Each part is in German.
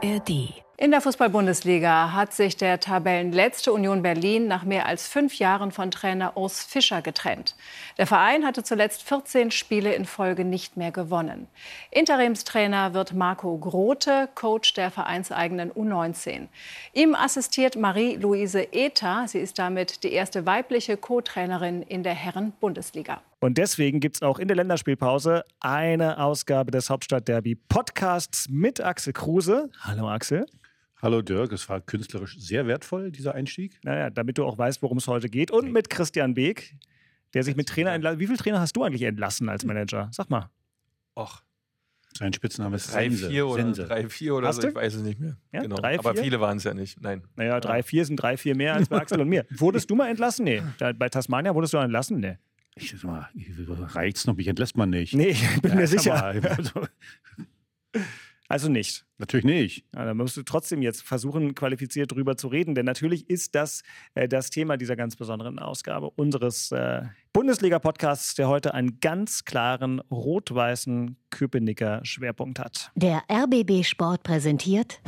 ARD. In der Fußball-Bundesliga hat sich der Tabellenletzte Union Berlin nach mehr als fünf Jahren von Trainer Urs Fischer getrennt. Der Verein hatte zuletzt 14 Spiele in Folge nicht mehr gewonnen. Interimstrainer wird Marco Grote, Coach der vereinseigenen U19. Ihm assistiert Marie-Louise Ether. Sie ist damit die erste weibliche Co-Trainerin in der Herren-Bundesliga. Und deswegen gibt es auch in der Länderspielpause eine Ausgabe des Hauptstadtderby Podcasts mit Axel Kruse. Hallo Axel. Hallo Dirk, es war künstlerisch sehr wertvoll, dieser Einstieg. Naja, damit du auch weißt, worum es heute geht. Und mit Christian Beek, der sich mit Trainer entlassen. Wie viele Trainer hast du eigentlich entlassen als Manager? Sag mal. Och. Sein Spitzname ist 3, Sense. 4 oder Sense. 3, 4 oder Hast so, du? ich weiß es nicht mehr. Ja, genau. drei, Aber vier? viele waren es ja nicht. Nein. Naja, drei, vier sind drei, vier mehr als bei Axel und mir. Wurdest du mal entlassen? Nee. Bei Tasmania wurdest du entlassen? Nee. Ich sag mal, reicht's noch, mich entlässt man nicht. Nee, ich bin Ja, mir sicher. also, nicht. natürlich nicht. Ja, da musst du trotzdem jetzt versuchen, qualifiziert drüber zu reden, denn natürlich ist das äh, das Thema dieser ganz besonderen Ausgabe unseres äh, Bundesliga-Podcasts, der heute einen ganz klaren rot-weißen Köpenicker Schwerpunkt hat. Der RBB Sport präsentiert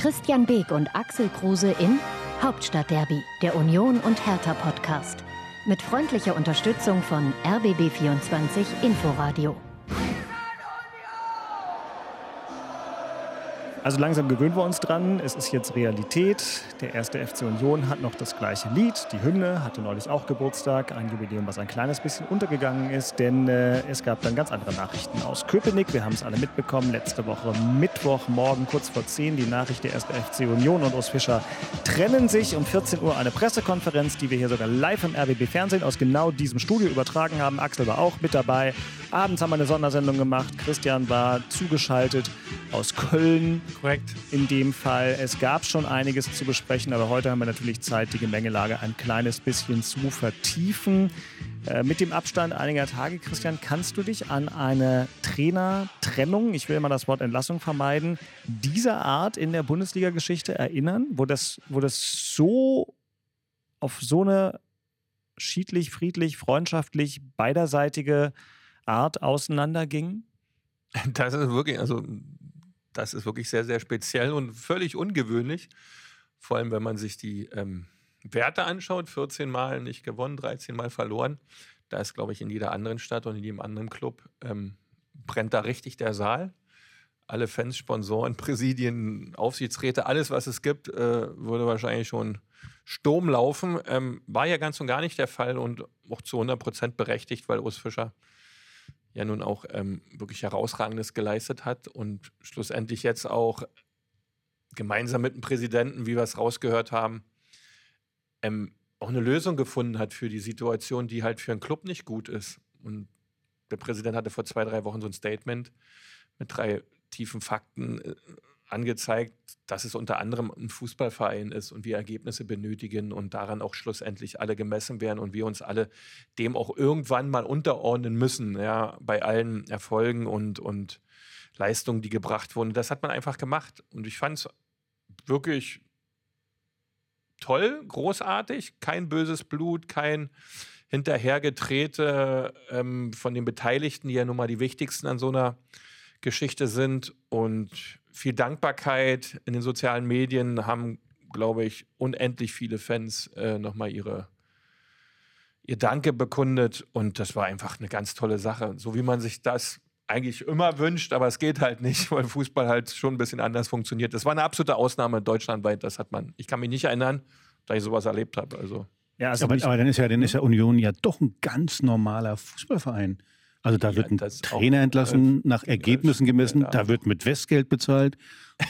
Christian Beek und Axel Kruse in Hauptstadtderby, der Union und Hertha Podcast. Mit freundlicher Unterstützung von RBB24 Inforadio. Also langsam gewöhnen wir uns dran. Es ist jetzt Realität. Der erste FC Union hat noch das gleiche Lied. Die Hymne hatte neulich auch Geburtstag. Ein Jubiläum, was ein kleines bisschen untergegangen ist, denn äh, es gab dann ganz andere Nachrichten aus Köpenick. Wir haben es alle mitbekommen. Letzte Woche Mittwoch, morgen kurz vor 10, die Nachricht der erste FC Union und Urs Fischer trennen sich. Um 14 Uhr eine Pressekonferenz, die wir hier sogar live im RBB Fernsehen aus genau diesem Studio übertragen haben. Axel war auch mit dabei. Abends haben wir eine Sondersendung gemacht. Christian war zugeschaltet aus Köln Korrekt. in dem Fall. Es gab schon einiges zu besprechen, aber heute haben wir natürlich Zeit, die Gemengelage ein kleines bisschen zu vertiefen. Äh, mit dem Abstand einiger Tage, Christian, kannst du dich an eine Trainertrennung, ich will mal das Wort Entlassung vermeiden, dieser Art in der Bundesliga-Geschichte erinnern, wo das, wo das so auf so eine schiedlich, friedlich, freundschaftlich, beiderseitige Art auseinanderging? Das ist wirklich, also das ist wirklich sehr, sehr speziell und völlig ungewöhnlich. Vor allem, wenn man sich die ähm, Werte anschaut, 14 Mal nicht gewonnen, 13 Mal verloren. Da ist, glaube ich, in jeder anderen Stadt und in jedem anderen Club ähm, brennt da richtig der Saal. Alle Fans, Sponsoren, Präsidien, Aufsichtsräte, alles, was es gibt, äh, würde wahrscheinlich schon Sturm laufen. Ähm, war ja ganz und gar nicht der Fall und auch zu 100 Prozent berechtigt, weil Urs Fischer ja nun auch ähm, wirklich herausragendes geleistet hat und schlussendlich jetzt auch gemeinsam mit dem Präsidenten, wie wir es rausgehört haben, ähm, auch eine Lösung gefunden hat für die Situation, die halt für einen Club nicht gut ist. Und der Präsident hatte vor zwei, drei Wochen so ein Statement mit drei tiefen Fakten äh, angezeigt, dass es unter anderem ein Fußballverein ist und wir Ergebnisse benötigen und daran auch schlussendlich alle gemessen werden und wir uns alle dem auch irgendwann mal unterordnen müssen, ja, bei allen Erfolgen und, und Leistungen, die gebracht wurden. Das hat man einfach gemacht und ich fand es wirklich toll, großartig, kein böses Blut, kein hinterhergetrete ähm, von den Beteiligten, die ja nun mal die wichtigsten an so einer Geschichte sind und viel Dankbarkeit in den sozialen Medien haben, glaube ich, unendlich viele Fans äh, nochmal ihre ihr Danke bekundet und das war einfach eine ganz tolle Sache, so wie man sich das eigentlich immer wünscht, aber es geht halt nicht, weil Fußball halt schon ein bisschen anders funktioniert. Das war eine absolute Ausnahme deutschlandweit, das hat man, ich kann mich nicht erinnern, da ich sowas erlebt habe, also Ja, also aber, aber dann ist ja, dann ist ja Union ja doch ein ganz normaler Fußballverein. Also da wird ein Trainer entlassen, nach Ergebnissen gemessen, da wird mit Westgeld bezahlt.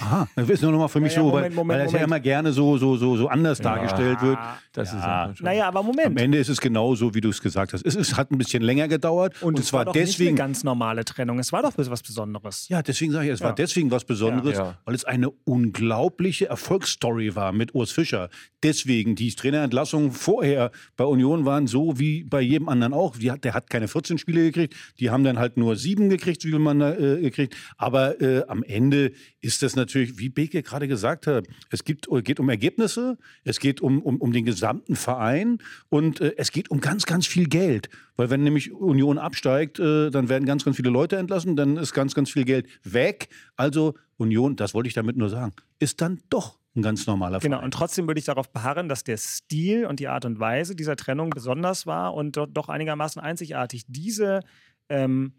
Aha, das ist nur noch mal für mich Ja, ja, so, weil, Moment, Moment, weil das ja Moment. immer gerne so, so, so, so anders dargestellt wird. das Ja. ist ja schon- Naja, aber Am Moment. Ende ist es genauso, wie du es gesagt hast. Es ist, hat ein bisschen länger gedauert und, es zwar war doch nicht deswegen. eine ganz normale Trennung. Es war doch was Besonderes. Ja, deswegen sage ich, es Ja. war deswegen was Besonderes, Ja. weil es eine unglaubliche Erfolgsstory war mit Urs Fischer. Deswegen, die Trainerentlassungen vorher bei Union waren so wie bei jedem anderen auch. Die der hat keine 14 Spiele gekriegt, die haben dann halt nur sieben gekriegt, wie viel man da äh, gekriegt. Aber äh, am Ende ist das natürlich, wie Beke gerade gesagt hat, es gibt, geht um Ergebnisse, es geht um, um, um den gesamten Verein und äh, es geht um ganz, ganz viel Geld. Weil wenn nämlich Union absteigt, äh, dann werden ganz, ganz viele Leute entlassen, dann ist ganz, ganz viel Geld weg. Also Union, das wollte ich damit nur sagen, ist dann doch ein ganz normaler Verein. Genau, und trotzdem würde ich darauf beharren, dass der Stil und die Art und Weise dieser Trennung besonders war und doch einigermaßen einzigartig. Diese ähm,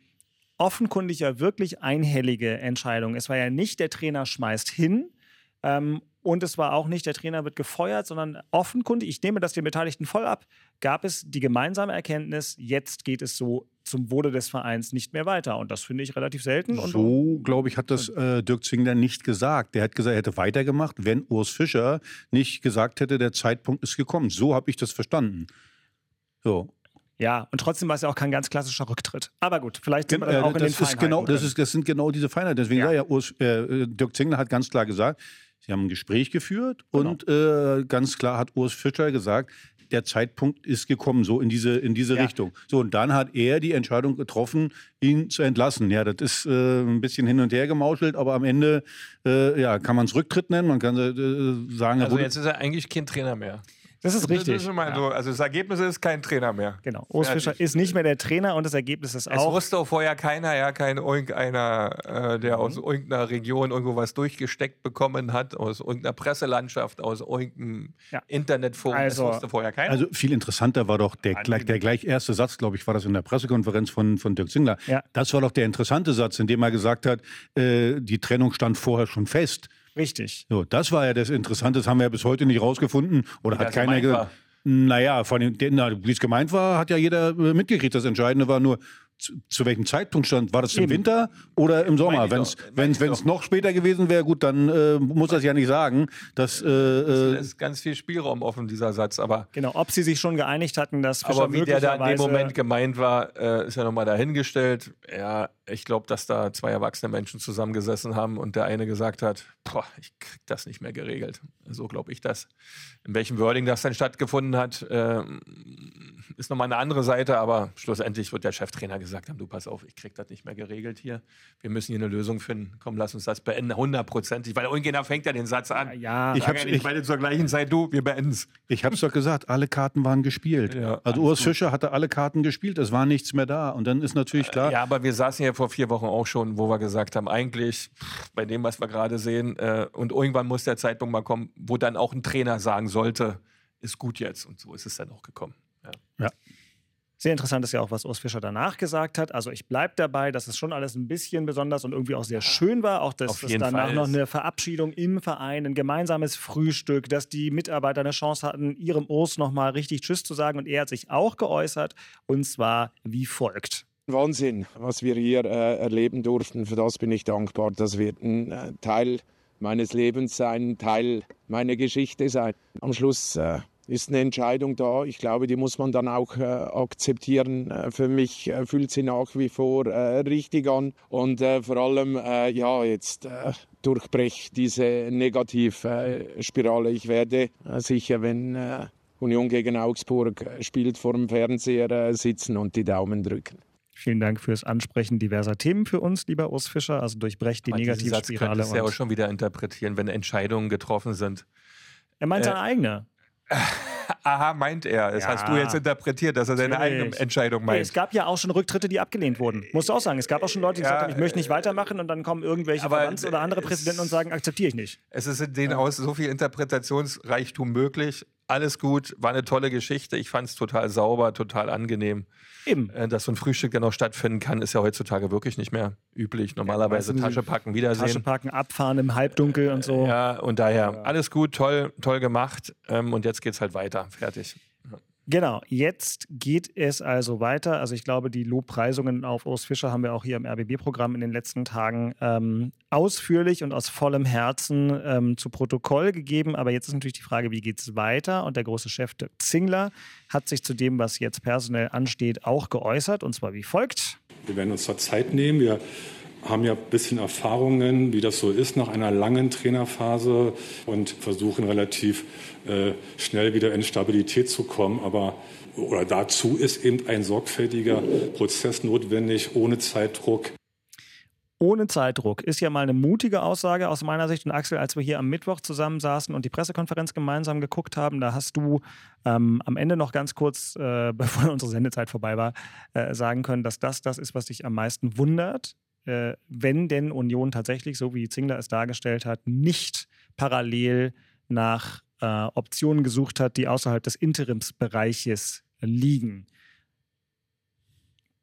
offenkundig ja wirklich einhellige Entscheidung. Es war ja nicht der Trainer schmeißt hin ähm, und es war auch nicht der Trainer wird gefeuert, sondern offenkundig, ich nehme das den Beteiligten voll ab, gab es die gemeinsame Erkenntnis, jetzt geht es so zum Wohle des Vereins nicht mehr weiter. Und das finde ich relativ selten. Und so, glaube ich, hat das äh, Dirk Zwingler nicht gesagt. Der hat gesagt, er hätte weitergemacht, wenn Urs Fischer nicht gesagt hätte, der Zeitpunkt ist gekommen. So habe ich das verstanden. So. Ja, und trotzdem war es ja auch kein ganz klassischer Rücktritt. Aber gut, vielleicht sind wir dann auch das in den ist genau, das, ist, das sind genau diese Feinheiten. Deswegen ja, ja Urs, äh, Dirk Zingler hat ganz klar gesagt, sie haben ein Gespräch geführt genau. und äh, ganz klar hat Urs Fischer gesagt, der Zeitpunkt ist gekommen, so in diese, in diese ja. Richtung. So, und dann hat er die Entscheidung getroffen, ihn zu entlassen. Ja, das ist äh, ein bisschen hin und her gemauschelt, aber am Ende äh, ja, kann man es Rücktritt nennen, man kann äh, sagen... Also jetzt ist er eigentlich kein Trainer mehr. Das ist richtig. Das ist ja. so, also das Ergebnis ist kein Trainer mehr. Genau. Urs Fischer ist nicht mehr der Trainer und das Ergebnis ist auch. Es wusste auch vorher keiner, ja, kein irgendeiner, äh, der mhm. aus irgendeiner Region irgendwo was durchgesteckt bekommen hat, aus irgendeiner Presselandschaft, aus irgendeinem ja. Internetforum. Also, das wusste vorher keiner. Also viel interessanter war doch der, gleich, der gleich erste Satz, glaube ich, war das in der Pressekonferenz von, von Dirk Zingler. Ja. Das war doch der interessante Satz, in dem er gesagt hat, äh, die Trennung stand vorher schon fest. Richtig. So, das war ja das Interessante, das haben wir ja bis heute nicht rausgefunden. Oder Wie hat keiner gesagt. Naja, von dem, wie es gemeint war, hat ja jeder äh, mitgekriegt. Das Entscheidende war nur, zu, zu, welchem Zeitpunkt stand? War das im Winter oder im Sommer? Wenn es noch später gewesen wäre, gut, dann äh, muss das ja nicht sagen. Dass, äh, es ist ganz viel Spielraum offen, dieser Satz. Aber genau, ob sie sich schon geeinigt hatten, dass Fischer Aber wie der da in dem Moment gemeint war, äh, ist ja nochmal dahingestellt. Ja, ich glaube, dass da zwei erwachsene Menschen zusammengesessen haben und der eine gesagt hat, boah, ich krieg das nicht mehr geregelt. So glaube ich das. In welchem Wording das dann stattgefunden hat, äh, ist nochmal eine andere Seite, aber schlussendlich wird der Cheftrainer gesagt haben, du pass auf, ich krieg das nicht mehr geregelt hier. Wir müssen hier eine Lösung finden. Komm, lass uns das beenden, hundertprozentig. Weil irgendjemand fängt ja den Satz an. Ja, ich habe ja nicht beide zur gleichen Zeit, du, wir beenden es. Ich habe es doch gesagt, alle Karten waren gespielt. Ja, also Urs Fischer hatte alle Karten gespielt, es war nichts mehr da. Und dann ist natürlich klar. Ja, aber wir saßen ja vor vier Wochen auch schon, wo wir gesagt haben, eigentlich bei dem, was wir gerade sehen, äh, und irgendwann muss der Zeitpunkt mal kommen, wo dann auch ein Trainer sagen sollte, ist gut jetzt. Und so ist es dann auch gekommen. Ja. ja. Sehr interessant ist ja auch, was Urs Fischer danach gesagt hat. Also ich bleibe dabei, dass es schon alles ein bisschen besonders und irgendwie auch sehr schön war. Auch, dass es danach Fall noch eine Verabschiedung im Verein, ein gemeinsames Frühstück, dass die Mitarbeiter eine Chance hatten, ihrem Urs nochmal richtig Tschüss zu sagen. Und er hat sich auch geäußert, und zwar wie folgt. Wahnsinn, was wir hier äh, erleben durften. Für das bin ich dankbar. Das wird ein äh, Teil meines Lebens sein, ein Teil meiner Geschichte sein. Am Schluss äh, ist eine Entscheidung da. Ich glaube, die muss man dann auch äh, akzeptieren. Äh, für mich äh, fühlt sie nach wie vor äh, richtig an und äh, vor allem, äh, ja, jetzt durchbrech diese Negativspirale. Ich werde sicher, wenn Union gegen Augsburg spielt, vor dem Fernseher sitzen und die Daumen drücken. Vielen Dank fürs Ansprechen diverser Themen für uns, lieber Urs Fischer. Also durchbrecht die Negativspirale. Das ja auch schon wieder interpretieren, wenn Entscheidungen getroffen sind. Er meint seine eigene. Aha, meint er. Das ja, hast du jetzt interpretiert, dass er seine eigene Entscheidung meint. Hey, es gab ja auch schon Rücktritte, die abgelehnt wurden. Musst du auch sagen. Es gab auch schon Leute, die ja, gesagt haben, ich möchte nicht weitermachen und dann kommen irgendwelche Verbands- oder andere Präsidenten und sagen, akzeptiere ich nicht. Es ist in denen ja. aus so viel Interpretationsreichtum möglich. Alles gut, war eine tolle Geschichte. Ich fand es total sauber, total angenehm. Eben. Äh, dass so ein Frühstück dann noch stattfinden kann, ist ja heutzutage wirklich nicht mehr üblich. Normalerweise ja, Tasche packen, Wiedersehen. Tasche packen, abfahren im Halbdunkel und so. Ja, und daher ja. alles gut, toll, toll gemacht. Ähm, und jetzt geht's halt weiter. Fertig. Genau, jetzt geht es also weiter. Also ich glaube, die Lobpreisungen auf Urs Fischer haben wir auch hier im RBB-Programm in den letzten Tagen ähm, ausführlich und aus vollem Herzen ähm, zu Protokoll gegeben. Aber jetzt ist natürlich die Frage, wie geht es weiter? Und der große Chef Dirk Zingler hat sich zu dem, was jetzt personell ansteht, auch geäußert. Und zwar wie folgt. Wir werden uns da Zeit nehmen. Wir haben ja ein bisschen Erfahrungen, wie das so ist nach einer langen Trainerphase und versuchen relativ äh, schnell wieder in Stabilität zu kommen. Aber oder dazu ist eben ein sorgfältiger Prozess notwendig, ohne Zeitdruck. ohne Zeitdruck ist ja mal eine mutige Aussage aus meiner Sicht. Und Axel, als wir hier am Mittwoch zusammensaßen und die Pressekonferenz gemeinsam geguckt haben, da hast du ähm, am Ende noch ganz kurz, äh, bevor unsere Sendezeit vorbei war, äh, sagen können, dass das das ist, was dich am meisten wundert, äh, wenn denn Union tatsächlich, so wie Zingler es dargestellt hat, nicht parallel nach äh, Optionen gesucht hat, die außerhalb des Interimsbereiches liegen.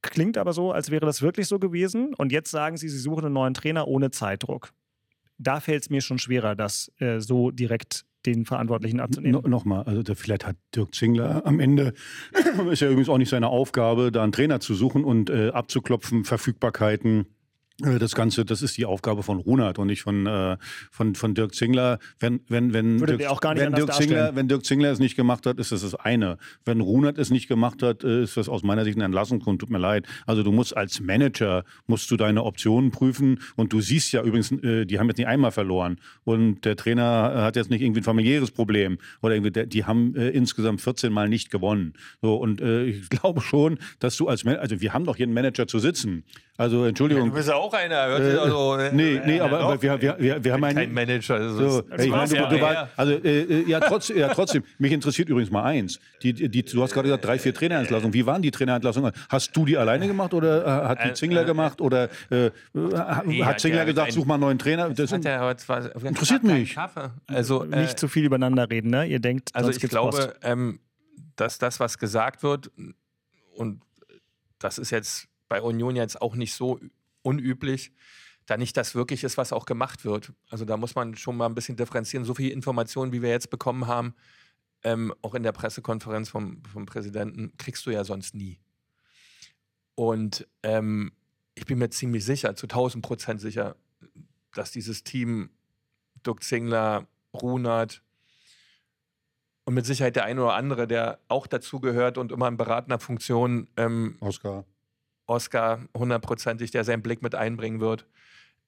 Klingt aber so, als wäre das wirklich so gewesen. Und jetzt sagen Sie, Sie suchen einen neuen Trainer ohne Zeitdruck. Da fällt es mir schon schwerer, das äh, so direkt den Verantwortlichen abzunehmen. No, Nochmal, also da, vielleicht hat Dirk Zingler am Ende, ist ja übrigens auch nicht seine Aufgabe, da einen Trainer zu suchen und äh, abzuklopfen, Verfügbarkeiten das Ganze, das ist die Aufgabe von Runert und nicht von, äh, von, von Dirk Zingler. Wenn, wenn, wenn, Würde Dirk, auch gar nicht wenn, Dirk Zingler, darstellen. wenn Dirk Zingler es nicht gemacht hat, ist das das eine. Wenn Runert es nicht gemacht hat, äh, ist das aus meiner Sicht ein Entlassungsgrund. Tut mir leid. Also du musst als Manager, musst du deine Optionen prüfen und du siehst ja übrigens, äh, die haben jetzt nicht einmal verloren und der Trainer äh, hat jetzt nicht irgendwie ein familiäres Problem oder irgendwie, der, die haben äh, insgesamt 14 Mal nicht gewonnen. So und äh, ich glaube schon, dass du als Manager, also wir haben doch hier einen Manager zu sitzen. Also Entschuldigung. Du bist ja auch einer. Äh, also, nee, nee, aber, doch. aber wir, wir, wir, wir haben einen. Kein Manager. Das So, ich meine, du, ja, du ja. war, also äh, äh, ja, trotz, ja, trotzdem. Mich interessiert übrigens mal eins. Die, die, du hast gerade gesagt drei, vier Trainerentlassungen. Wie waren die Trainerentlassungen? Hast du die alleine gemacht oder äh, hat die Äh, Zingler äh, gemacht oder äh, hat Zingler gesagt, ein- such mal einen neuen Trainer? Das hat er aber zwar Interessiert mich. Also, äh, nicht zu viel übereinander reden, ne? Ihr denkt, Also ich glaube, ähm, dass das, was gesagt wird, und das ist jetzt bei Union jetzt auch nicht so unüblich, da nicht das wirklich ist, was auch gemacht wird. Also da muss man schon mal ein bisschen differenzieren. So viele Informationen, wie wir jetzt bekommen haben, ähm, auch in der Pressekonferenz vom, vom Präsidenten, kriegst du ja sonst nie. Und ähm, ich bin mir ziemlich sicher, zu 1000 Prozent sicher, dass dieses Team Dirk Zingler, Runert, und mit Sicherheit der eine oder andere, der auch dazugehört und immer in beratender Funktion, ähm, Oscar. Oscar hundertprozentig, der seinen Blick mit einbringen wird,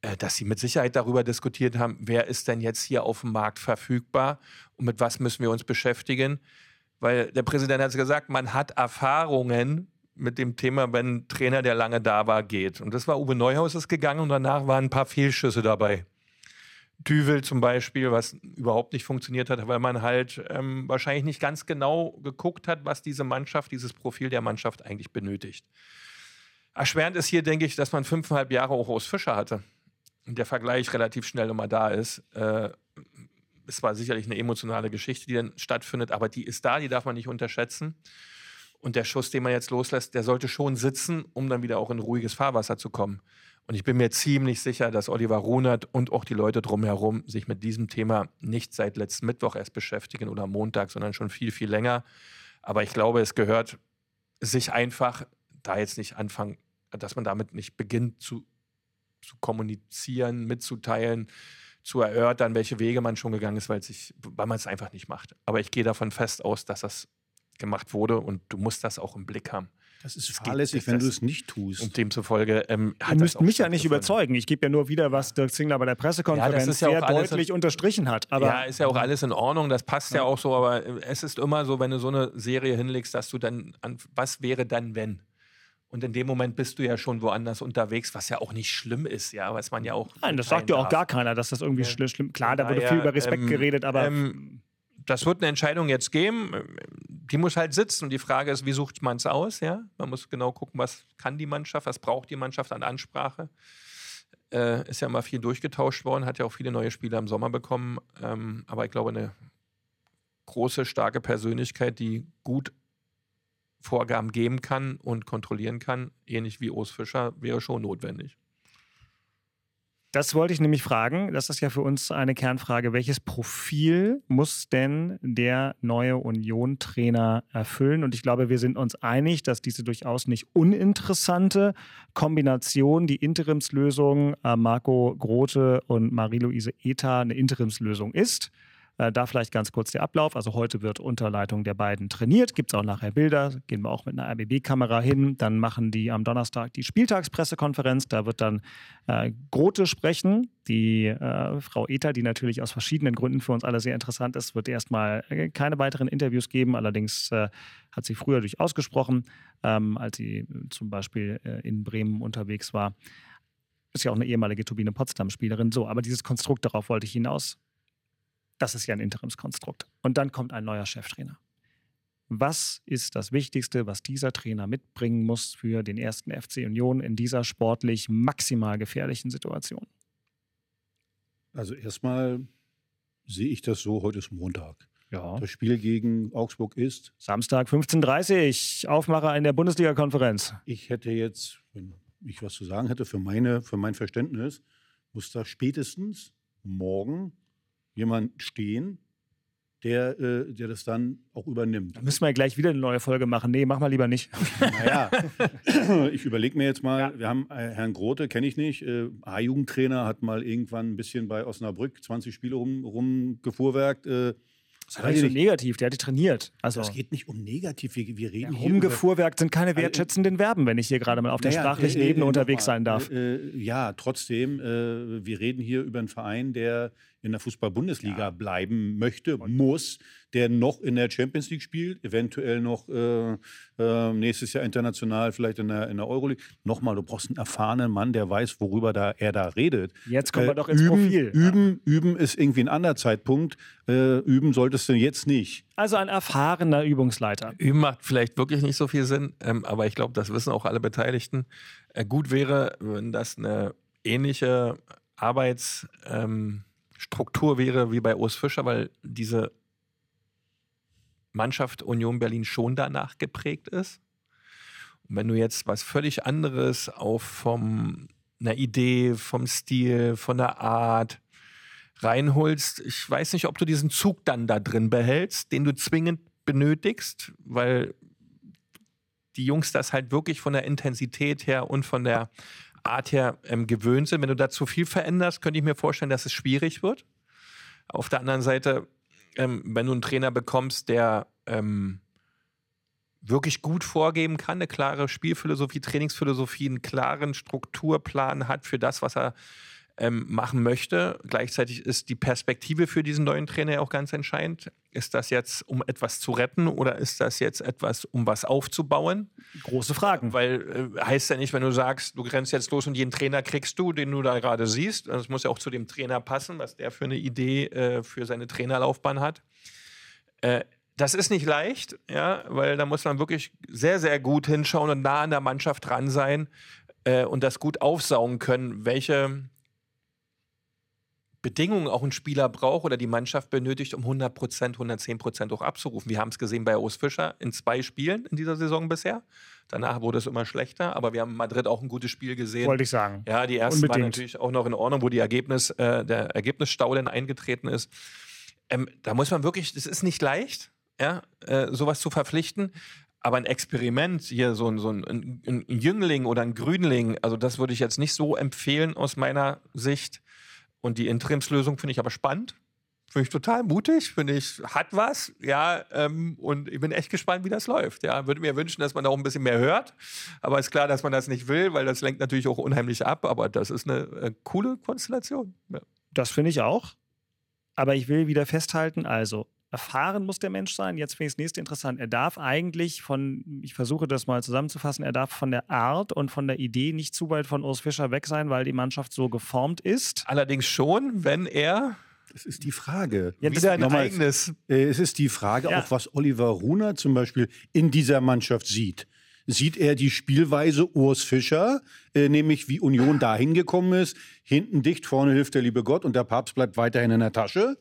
äh, dass sie mit Sicherheit darüber diskutiert haben, wer ist denn jetzt hier auf dem Markt verfügbar und mit was müssen wir uns beschäftigen. Weil der Präsident hat gesagt, man hat Erfahrungen mit dem Thema, wenn ein Trainer, der lange da war, geht. Und das war Uwe Neuhaus ist gegangen und danach waren ein paar Fehlschüsse dabei. Düvel zum Beispiel, was überhaupt nicht funktioniert hat, weil man halt ähm, wahrscheinlich nicht ganz genau geguckt hat, was diese Mannschaft, dieses Profil der Mannschaft eigentlich benötigt. Erschwerend ist hier, denke ich, dass man fünfeinhalb Jahre auch aus Fischer hatte. Der Vergleich relativ schnell immer da ist. Äh, es war sicherlich eine emotionale Geschichte, die dann stattfindet, aber die ist da, die darf man nicht unterschätzen. Und der Schuss, den man jetzt loslässt, der sollte schon sitzen, um dann wieder auch in ruhiges Fahrwasser zu kommen. Und ich bin mir ziemlich sicher, dass Oliver Runert und auch die Leute drumherum sich mit diesem Thema nicht seit letzten Mittwoch erst beschäftigen oder Montag, sondern schon viel, viel länger. Aber ich glaube, es gehört sich einfach da jetzt nicht anfangen, dass man damit nicht beginnt zu, zu kommunizieren, mitzuteilen, zu erörtern, welche Wege man schon gegangen ist, weil, sich, weil man es einfach nicht macht. Aber ich gehe davon fest aus, dass das gemacht wurde und du musst das auch im Blick haben. Das ist Es fahrlässig, wenn du es nicht tust. Und demzufolge ähm, hat Ihr müsst mich ja nicht überzeugen. Ich gebe ja nur wieder, was Dirk Zingler bei der Pressekonferenz Ja, ja sehr deutlich unterstrichen hat. Aber ja, ist ja auch alles in Ordnung, das passt ja, auch so, aber es ist immer so, wenn du so eine Serie hinlegst, dass du dann an, was wäre dann, wenn? Und in dem Moment bist du ja schon woanders unterwegs, was ja auch nicht schlimm ist, ja, was man ja auch. Nein, das sagt ja auch darf. gar keiner, dass das irgendwie Ja. schlimm. Klar, da wurde viel daher, über Respekt ähm, geredet, aber ähm, das wird eine Entscheidung jetzt geben. Die muss halt sitzen. Und die Frage ist, wie sucht man es aus? Ja? Man muss genau gucken, was kann die Mannschaft, was braucht die Mannschaft an Ansprache. Äh, ist ja immer viel durchgetauscht worden, hat ja auch viele neue Spieler im Sommer bekommen. Ähm, aber ich glaube, eine große, starke Persönlichkeit, die gut Vorgaben geben kann und kontrollieren kann, ähnlich wie Urs Fischer, wäre schon notwendig. Das wollte ich nämlich fragen. Das ist ja für uns eine Kernfrage. Welches Profil muss denn der neue Union-Trainer erfüllen? Und ich glaube, wir sind uns einig, dass diese durchaus nicht uninteressante Kombination, die Interimslösung äh, Marco Grote und Marie-Louise Eta eine Interimslösung ist. Äh, Da vielleicht ganz kurz der Ablauf. Also heute wird unter Leitung der beiden trainiert. Gibt es auch nachher Bilder. Gehen wir auch mit einer RBB-Kamera hin. Dann machen die am Donnerstag die Spieltagspressekonferenz. Da wird dann äh, Grote sprechen. Die äh, Frau Ether, die natürlich aus verschiedenen Gründen für uns alle sehr interessant ist, wird erstmal äh, keine weiteren Interviews geben. Allerdings äh, hat sie früher durchaus gesprochen, ähm, als sie zum Beispiel äh, in Bremen unterwegs war. Ist ja auch eine ehemalige Turbine Potsdam-Spielerin. So, aber dieses Konstrukt, darauf wollte ich hinaus. Das ist ja ein Interimskonstrukt. Und dann kommt ein neuer Cheftrainer. Was ist das Wichtigste, was dieser Trainer mitbringen muss für den ersten FC Union in dieser sportlich maximal gefährlichen Situation? Also erstmal sehe ich das so, heute ist Montag. Ja. Das Spiel gegen Augsburg ist. Samstag 15.30 Uhr, Aufmacher in der Bundesliga-Konferenz. Ich hätte jetzt, wenn ich was zu sagen hätte, für, meine, für mein Verständnis, muss da spätestens morgen jemand stehen, der, äh, der das dann auch übernimmt. Da müssen wir gleich wieder eine neue Folge machen. Nee, mach mal lieber nicht. Naja, ich überlege mir jetzt mal, ja. wir haben äh, Herrn Grote, kenne ich nicht, äh, A-Jugendtrainer, hat mal irgendwann ein bisschen bei Osnabrück 20 Spiele rum, rumgefuhrwerkt. Äh, das war nicht so negativ, der hat die trainiert. Also es geht nicht um negativ, wir, wir reden ja, hier Rumgefuhrwerkt sind keine also, wertschätzenden Verben, wenn ich hier gerade mal auf der naja, sprachlichen äh, Ebene äh, unterwegs sein darf. Äh, ja, trotzdem, äh, wir reden hier über einen Verein, der in der Fußball-Bundesliga ja. bleiben möchte, Und muss, der noch in der Champions League spielt, eventuell noch äh, äh, nächstes Jahr international, vielleicht in der, in der Euroleague. Nochmal, du brauchst einen erfahrenen Mann, der weiß, worüber da, er da redet. Jetzt kommen wir äh, doch ins üben, Profil. Üben, ja. üben ist irgendwie ein anderer Zeitpunkt. Äh, üben solltest du jetzt nicht. Also ein erfahrener Übungsleiter. Üben macht vielleicht wirklich nicht so viel Sinn, ähm, aber ich glaube, das wissen auch alle Beteiligten. Äh, gut wäre, wenn das eine ähnliche Arbeits- ähm, Struktur wäre wie bei Urs Fischer, weil diese Mannschaft Union Berlin schon danach geprägt ist. Und wenn du jetzt was völlig anderes auf vom einer Idee, vom Stil, von der Art reinholst, ich weiß nicht, ob du diesen Zug dann da drin behältst, den du zwingend benötigst, weil die Jungs das halt wirklich von der Intensität her und von der Art her ähm, gewöhnt sind. Wenn du da zu viel veränderst, könnte ich mir vorstellen, dass es schwierig wird. Auf der anderen Seite, ähm, wenn du einen Trainer bekommst, der ähm, wirklich gut vorgeben kann, eine klare Spielphilosophie, Trainingsphilosophie, einen klaren Strukturplan hat für das, was er ähm, machen möchte. Gleichzeitig ist die Perspektive für diesen neuen Trainer ja auch ganz entscheidend. Ist das jetzt, um etwas zu retten oder ist das jetzt etwas, um was aufzubauen? Große Fragen. Weil äh, heißt ja nicht, wenn du sagst, du grenzt jetzt los und jeden Trainer kriegst du, den du da gerade siehst. Das muss ja auch zu dem Trainer passen, was der für eine Idee äh, für seine Trainerlaufbahn hat. Äh, das ist nicht leicht, ja, weil da muss man wirklich sehr, sehr gut hinschauen und nah an der Mannschaft dran sein äh, und das gut aufsaugen können, welche Bedingungen auch ein Spieler braucht oder die Mannschaft benötigt, um 100 Prozent, 110 Prozent auch abzurufen. Wir haben es gesehen bei Urs Fischer in zwei Spielen in dieser Saison bisher. Danach wurde es immer schlechter, aber wir haben in Madrid auch ein gutes Spiel gesehen. Wollte ich sagen. Ja, die ersten Unbedingt. waren natürlich auch noch in Ordnung, wo die Ergebnis, äh, der Ergebnisstau dann eingetreten ist. Ähm, da muss man wirklich, das ist nicht leicht, ja, äh, sowas zu verpflichten. Aber ein Experiment, hier so, ein, so ein, ein, ein Jüngling oder ein Grünling, also das würde ich jetzt nicht so empfehlen aus meiner Sicht. Und die Interimslösung finde ich aber spannend. Finde ich total mutig, finde ich, hat was, ja, ähm, und ich bin echt gespannt, wie das läuft. Ja, würde mir wünschen, dass man auch ein bisschen mehr hört. Aber ist klar, dass man das nicht will, weil das lenkt natürlich auch unheimlich ab. Aber das ist eine äh, coole Konstellation. Ja. Das finde ich auch. Aber ich will wieder festhalten, also erfahren muss der Mensch sein. Jetzt finde ich das nächste interessant. Er darf eigentlich von, ich versuche das mal zusammenzufassen, er darf von der Art und von der Idee nicht zu weit von Urs Fischer weg sein, weil die Mannschaft so geformt ist. Allerdings schon, wenn er das ist die Frage. Ja, Wieder ein nochmal, eigenes. Äh, es ist die Frage ja. auch, was Oliver Runer zum Beispiel in dieser Mannschaft sieht. Sieht er die Spielweise Urs Fischer, äh, nämlich wie Union dahin gekommen ist, hinten dicht, vorne hilft der liebe Gott und der Papst bleibt weiterhin in der Tasche?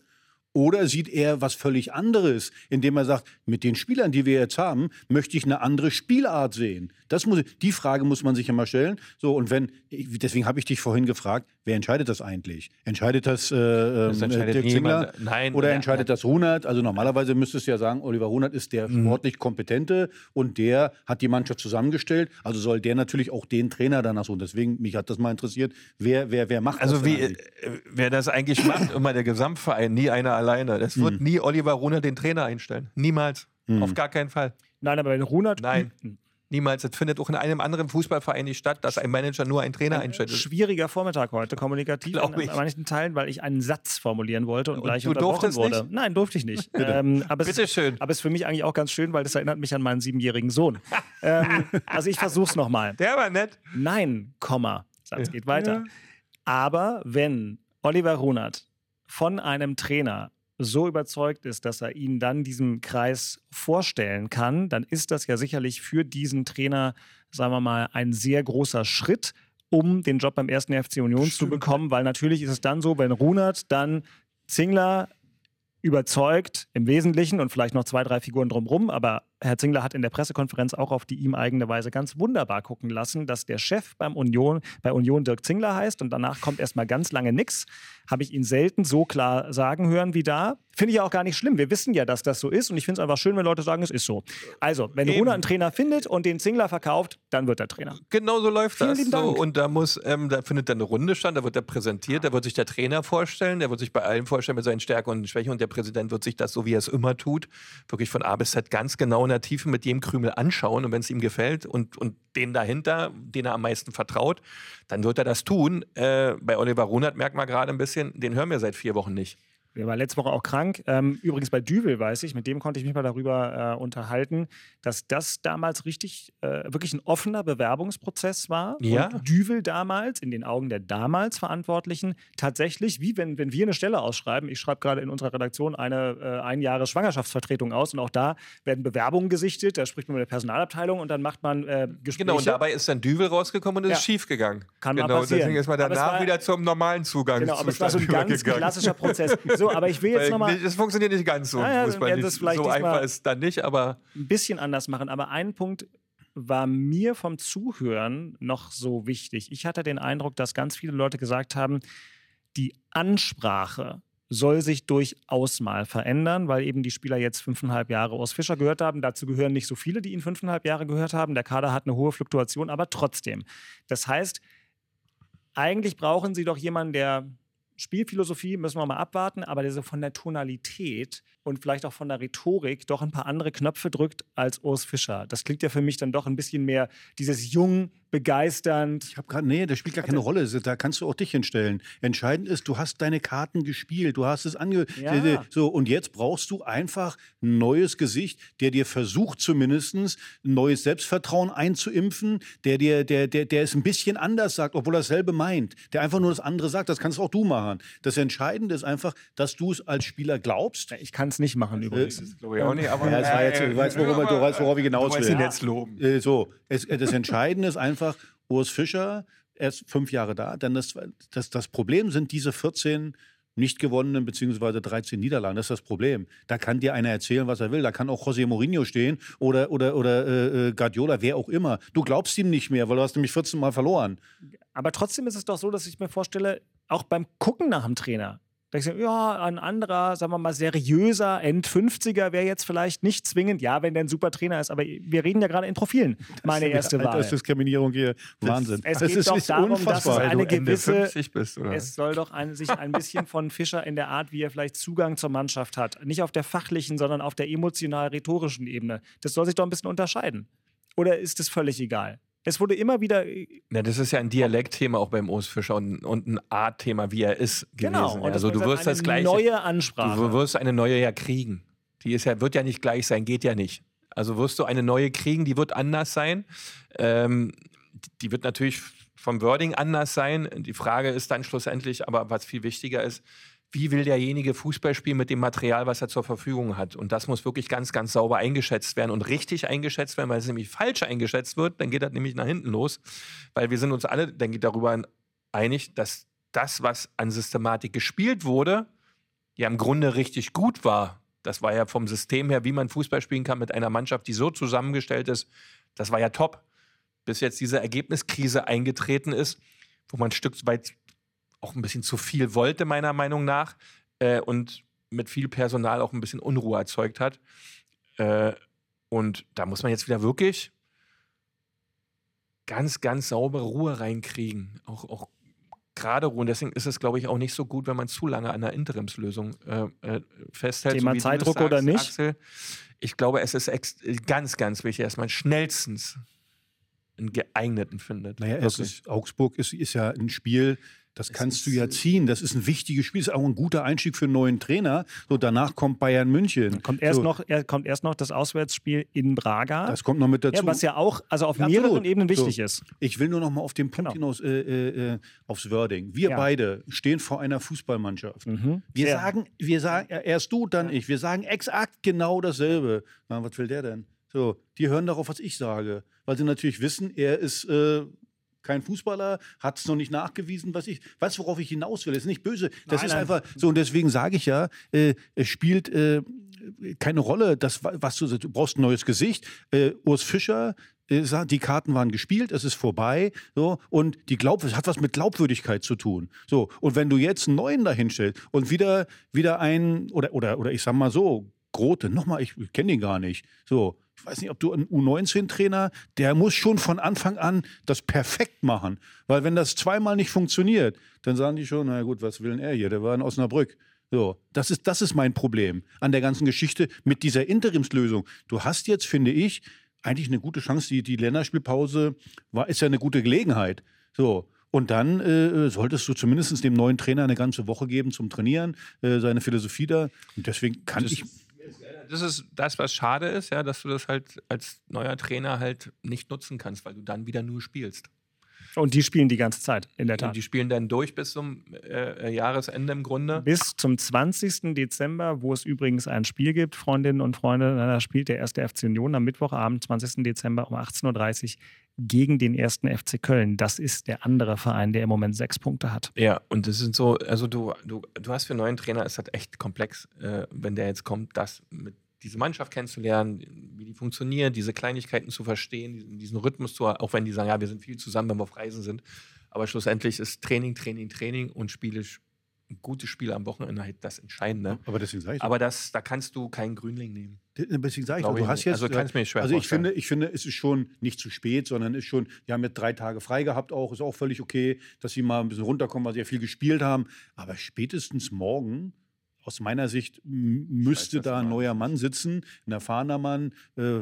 Oder sieht er was völlig anderes, indem er sagt, mit den Spielern, die wir jetzt haben, möchte ich eine andere Spielart sehen? Das muss, die Frage muss man sich immer stellen. So, und wenn, deswegen habe ich dich vorhin gefragt, wer entscheidet das eigentlich? Entscheidet das, äh, das ähm, entscheidet Dirk Zingler? Nein. Oder entscheidet ja. das Runert? Also normalerweise müsstest du ja sagen, Oliver Runert ist der mhm. sportlich Kompetente und der hat die Mannschaft zusammengestellt. Also soll der natürlich auch den Trainer danach suchen. Deswegen, mich hat das mal interessiert, wer, wer, wer macht also das? Also wer das eigentlich macht, immer der Gesamtverein, nie einer alleine. Es wird mhm. nie Oliver Runert den Trainer einstellen. Niemals. Mhm. Auf gar keinen Fall. Nein, aber wenn Runert. Nein. Niemals. Das findet auch in einem anderen Fußballverein nicht statt, dass ein Manager nur einen Trainer ein einstellt. Schwieriger Vormittag heute, kommunikativ an, an manchen Teilen, weil ich einen Satz formulieren wollte und, und gleich du unterbrochen wurde. Nicht? Nein, durfte ich nicht. ähm, aber Bitte es, schön. Aber es ist für mich eigentlich auch ganz schön, weil das erinnert mich an meinen siebenjährigen Sohn. ähm, also ich versuch's nochmal. Der war nett. Nein, Komma. Satz geht weiter. Ja. Aber wenn Oliver Runert von einem Trainer so überzeugt ist, dass er ihn dann diesem Kreis vorstellen kann, dann ist das ja sicherlich für diesen Trainer, sagen wir mal, ein sehr großer Schritt, um den Job beim ersten FC Union Stimmt. zu bekommen, weil natürlich ist es dann so, wenn Runert dann Zingler überzeugt im Wesentlichen und vielleicht noch zwei, drei Figuren drumherum, aber Herr Zingler hat in der Pressekonferenz auch auf die ihm eigene Weise ganz wunderbar gucken lassen, dass der Chef beim Union, bei Union Dirk Zingler heißt und danach kommt erstmal ganz lange nichts. Habe ich ihn selten so klar sagen hören wie da. Finde ich auch gar nicht schlimm. Wir wissen ja, dass das so ist und ich finde es einfach schön, wenn Leute sagen, es ist so. Also, wenn Runa einen Trainer findet und den Zingler verkauft, dann wird er Trainer. Genau so läuft Vielen das. Lieben Dank. So, und da muss, ähm, da findet dann eine Runde statt, da wird er präsentiert, da wird sich der Trainer vorstellen, der wird sich bei allen vorstellen mit seinen Stärken und Schwächen und der Präsident wird sich das, so wie er es immer tut, wirklich von A bis Z ganz genau der Tiefe mit jedem Krümel anschauen und wenn es ihm gefällt und, und den dahinter, den er am meisten vertraut, dann wird er das tun. Äh, bei Oliver Runert merkt man gerade ein bisschen, den hören wir seit vier Wochen nicht. Der war letzte Woche auch krank. Ähm, übrigens bei Düvel weiß ich, mit dem konnte ich mich mal darüber äh, unterhalten, dass das damals richtig, äh, wirklich ein offener Bewerbungsprozess war. Ja. Und Düvel damals, in den Augen der damals Verantwortlichen, tatsächlich, wie wenn, wenn wir eine Stelle ausschreiben, ich schreibe gerade in unserer Redaktion eine äh, ein Jahre Schwangerschaftsvertretung aus und auch da werden Bewerbungen gesichtet, da spricht man mit der Personalabteilung und dann macht man äh, Gespräche. Genau, und dabei ist dann Düvel rausgekommen und es ja. ist schief gegangen. Kann genau, mal passieren. Deswegen ist man danach war, wieder zum normalen Zugang Genau, aber es war so ein ganz klassischer Prozess. So, aber ich will jetzt nochmal. Das funktioniert nicht ganz so. Ja, ja, das vielleicht so einfach ist dann nicht, aber. Ein bisschen anders machen. Aber ein Punkt war mir vom Zuhören noch so wichtig. Ich hatte den Eindruck, dass ganz viele Leute gesagt haben, die Ansprache soll sich durchaus mal verändern, weil eben die Spieler jetzt fünfeinhalb Jahre aus Fischer gehört haben. Dazu gehören nicht so viele, die ihn fünfeinhalb Jahre gehört haben. Der Kader hat eine hohe Fluktuation, aber trotzdem. Das heißt, eigentlich brauchen sie doch jemanden, der Spielphilosophie müssen wir mal abwarten, aber der so von der Tonalität und vielleicht auch von der Rhetorik doch ein paar andere Knöpfe drückt als Urs Fischer. Das klingt ja für mich dann doch ein bisschen mehr dieses jung, begeisternd. Ich habe gerade, nee, das spielt gar keine Rolle. Da kannst du auch dich hinstellen. Entscheidend ist, du hast deine Karten gespielt, du hast es ange. Ja. So, und jetzt brauchst du einfach ein neues Gesicht, der dir versucht, zumindest ein neues Selbstvertrauen einzuimpfen, der dir, der, der, der es ein bisschen anders sagt, obwohl er dasselbe meint, der einfach nur das andere sagt, das kannst auch du machen. Das Entscheidende ist einfach, dass du es als Spieler glaubst. Ich kann es nicht machen übrigens. Das glaube ich auch nicht, aber. Ja, es war jetzt, du weißt, worum, du weißt, worauf ich hinaus will. Du jetzt loben. Äh, so, es, das Entscheidende ist einfach, einfach Urs Fischer, er ist fünf Jahre da. Denn das, das, das Problem sind diese 14 nicht gewonnenen beziehungsweise 13 Niederlagen. Das ist das Problem. Da kann dir einer erzählen, was er will. Da kann auch José Mourinho stehen oder, oder, oder äh, äh Guardiola, wer auch immer. Du glaubst ihm nicht mehr, weil du hast nämlich 14 Mal verloren. Aber trotzdem ist es doch so, dass ich mir vorstelle, auch beim Gucken nach dem Trainer, da ich so, ja, ein anderer, sagen wir mal, seriöser End-50er wäre jetzt vielleicht nicht zwingend, ja, wenn der ein super Trainer ist, aber wir reden ja gerade in Profilen. Meine das erste Wahl. Das ist Diskriminierung hier. Wahnsinn. Es das geht ist, doch darum, unfassbar. dass es eine gewisse, bist, es soll doch ein, sich ein bisschen von Fischer in der Art, wie er vielleicht Zugang zur Mannschaft hat, nicht auf der fachlichen, sondern auf der emotional-rhetorischen Ebene. Das soll sich doch ein bisschen unterscheiden. Oder ist es völlig egal? Es wurde immer wieder. Äh, das ist ja ein Dialektthema auch beim Urs Fischer und, und ein Artthema, wie er ist genau, gewesen. Genau. Also du wirst das gleiche. Neue Ansprache. Du wirst eine neue ja kriegen. Die ist ja, wird ja nicht gleich sein, geht ja nicht. Also wirst du eine neue kriegen, die wird anders sein. Ähm, die wird natürlich vom Wording anders sein. Die Frage ist dann schlussendlich, aber was viel wichtiger ist, wie will derjenige Fußball spielen mit dem Material, was er zur Verfügung hat. Und das muss wirklich ganz, ganz sauber eingeschätzt werden und richtig eingeschätzt werden, weil es nämlich falsch eingeschätzt wird, dann geht das nämlich nach hinten los. Weil wir sind uns alle, denke ich, darüber einig, dass das, was an Systematik gespielt wurde, ja im Grunde richtig gut war. Das war ja vom System her, wie man Fußball spielen kann mit einer Mannschaft, die so zusammengestellt ist, das war ja top. Bis jetzt diese Ergebniskrise eingetreten ist, wo man ein Stück weit auch ein bisschen zu viel wollte, meiner Meinung nach, äh, und mit viel Personal auch ein bisschen Unruhe erzeugt hat. Äh, und da muss man jetzt wieder wirklich ganz, ganz saubere Ruhe reinkriegen. Auch, auch gerade Ruhe. Und deswegen ist es, glaube ich, auch nicht so gut, wenn man zu lange an einer Interimslösung äh, äh festhält. Thema so Zeitdruck sagst, oder nicht? Axel. Ich glaube, es ist ganz, ganz wichtig, dass man schnellstens einen geeigneten findet. Naja, ist, Augsburg ist, ist ja ein Spiel, Das kannst du ja ziehen. Das ist ein wichtiges Spiel. Das ist auch ein guter Einstieg für einen neuen Trainer. So, danach kommt Bayern München. Kommt erst, so. noch, er, kommt erst noch das Auswärtsspiel in Braga. Das kommt noch mit dazu. Ja, was ja auch also auf Absolut. mehreren Ebenen wichtig So. ist. Ich will nur noch mal auf den Punkt Genau. hinaus, äh, äh, äh, aufs Wording. Wir Ja. beide stehen vor einer Fußballmannschaft. Mhm. Wir Sehr. sagen, wir sagen, ja, erst du, dann ich. Wir sagen exakt genau dasselbe. Na, was will der denn? So, die hören darauf, was ich sage, weil sie natürlich wissen, er ist äh, kein Fußballer, hat es noch nicht nachgewiesen, was ich, weißt du, worauf ich hinaus will? Das ist nicht böse. Das Nein, ist nein. einfach so und deswegen sage ich ja, äh, es spielt äh, keine Rolle, das, was du, du brauchst ein neues Gesicht. Äh, Urs Fischer äh, die Karten waren gespielt, es ist vorbei, so und die Glaub es hat was mit Glaubwürdigkeit zu tun. So und wenn du jetzt einen neuen dahinstellst und wieder wieder einen oder oder oder ich sag mal so Grote, nochmal, ich kenne den gar nicht. So, ich weiß nicht, ob du einen U19-Trainer, der muss schon von Anfang an das perfekt machen. Weil wenn das zweimal nicht funktioniert, dann sagen die schon, na gut, was will denn er hier? Der war in Osnabrück. So, das ist, das ist mein Problem an der ganzen Geschichte mit dieser Interimslösung. Du hast jetzt, finde ich, eigentlich eine gute Chance. Die, die Länderspielpause war, ist ja eine gute Gelegenheit. So. Und dann äh, solltest du zumindest dem neuen Trainer eine ganze Woche geben zum Trainieren, äh, seine Philosophie da. Und deswegen kann Das- ich. Das ist das, was schade ist, ja, dass du das halt als neuer Trainer halt nicht nutzen kannst, weil du dann wieder nur spielst. Und die spielen die ganze Zeit, in der Und Tat. die spielen dann durch bis zum äh, Jahresende im Grunde. Bis zum 20. Dezember, wo es übrigens ein Spiel gibt, Freundinnen und Freunde, da spielt der erste FC Union am Mittwochabend, 20. Dezember um 18.30 Uhr gegen den ersten FC Köln. Das ist der andere Verein, der im Moment sechs Punkte hat. Ja, und das sind so, also du, du, du hast für einen neuen Trainer, ist halt echt komplex, äh, wenn der jetzt kommt, das mit diese Mannschaft kennenzulernen, wie die funktioniert, diese Kleinigkeiten zu verstehen, diesen, Rhythmus zu, auch wenn die sagen, ja, wir sind viel zusammen, wenn wir auf Reisen sind. Aber schlussendlich ist Training, Training, Training und Spiele, ein gutes Spiel am Wochenende halt das Entscheidende. Aber deswegen sage ich, Aber das, da kannst du keinen Grünling nehmen. Deswegen sage ich, Glaube du ich hast nicht. jetzt. Also kann ich mir schwer Also ich vorstellen. finde, ich finde, es ist schon nicht zu spät, sondern ist schon, die haben jetzt drei Tage frei gehabt auch, ist auch völlig okay, dass sie mal ein bisschen runterkommen, weil sie ja viel gespielt haben. Aber spätestens morgen, aus meiner Sicht, müsste du da ein neuer Mann sitzen, ein erfahrener Mann. Äh,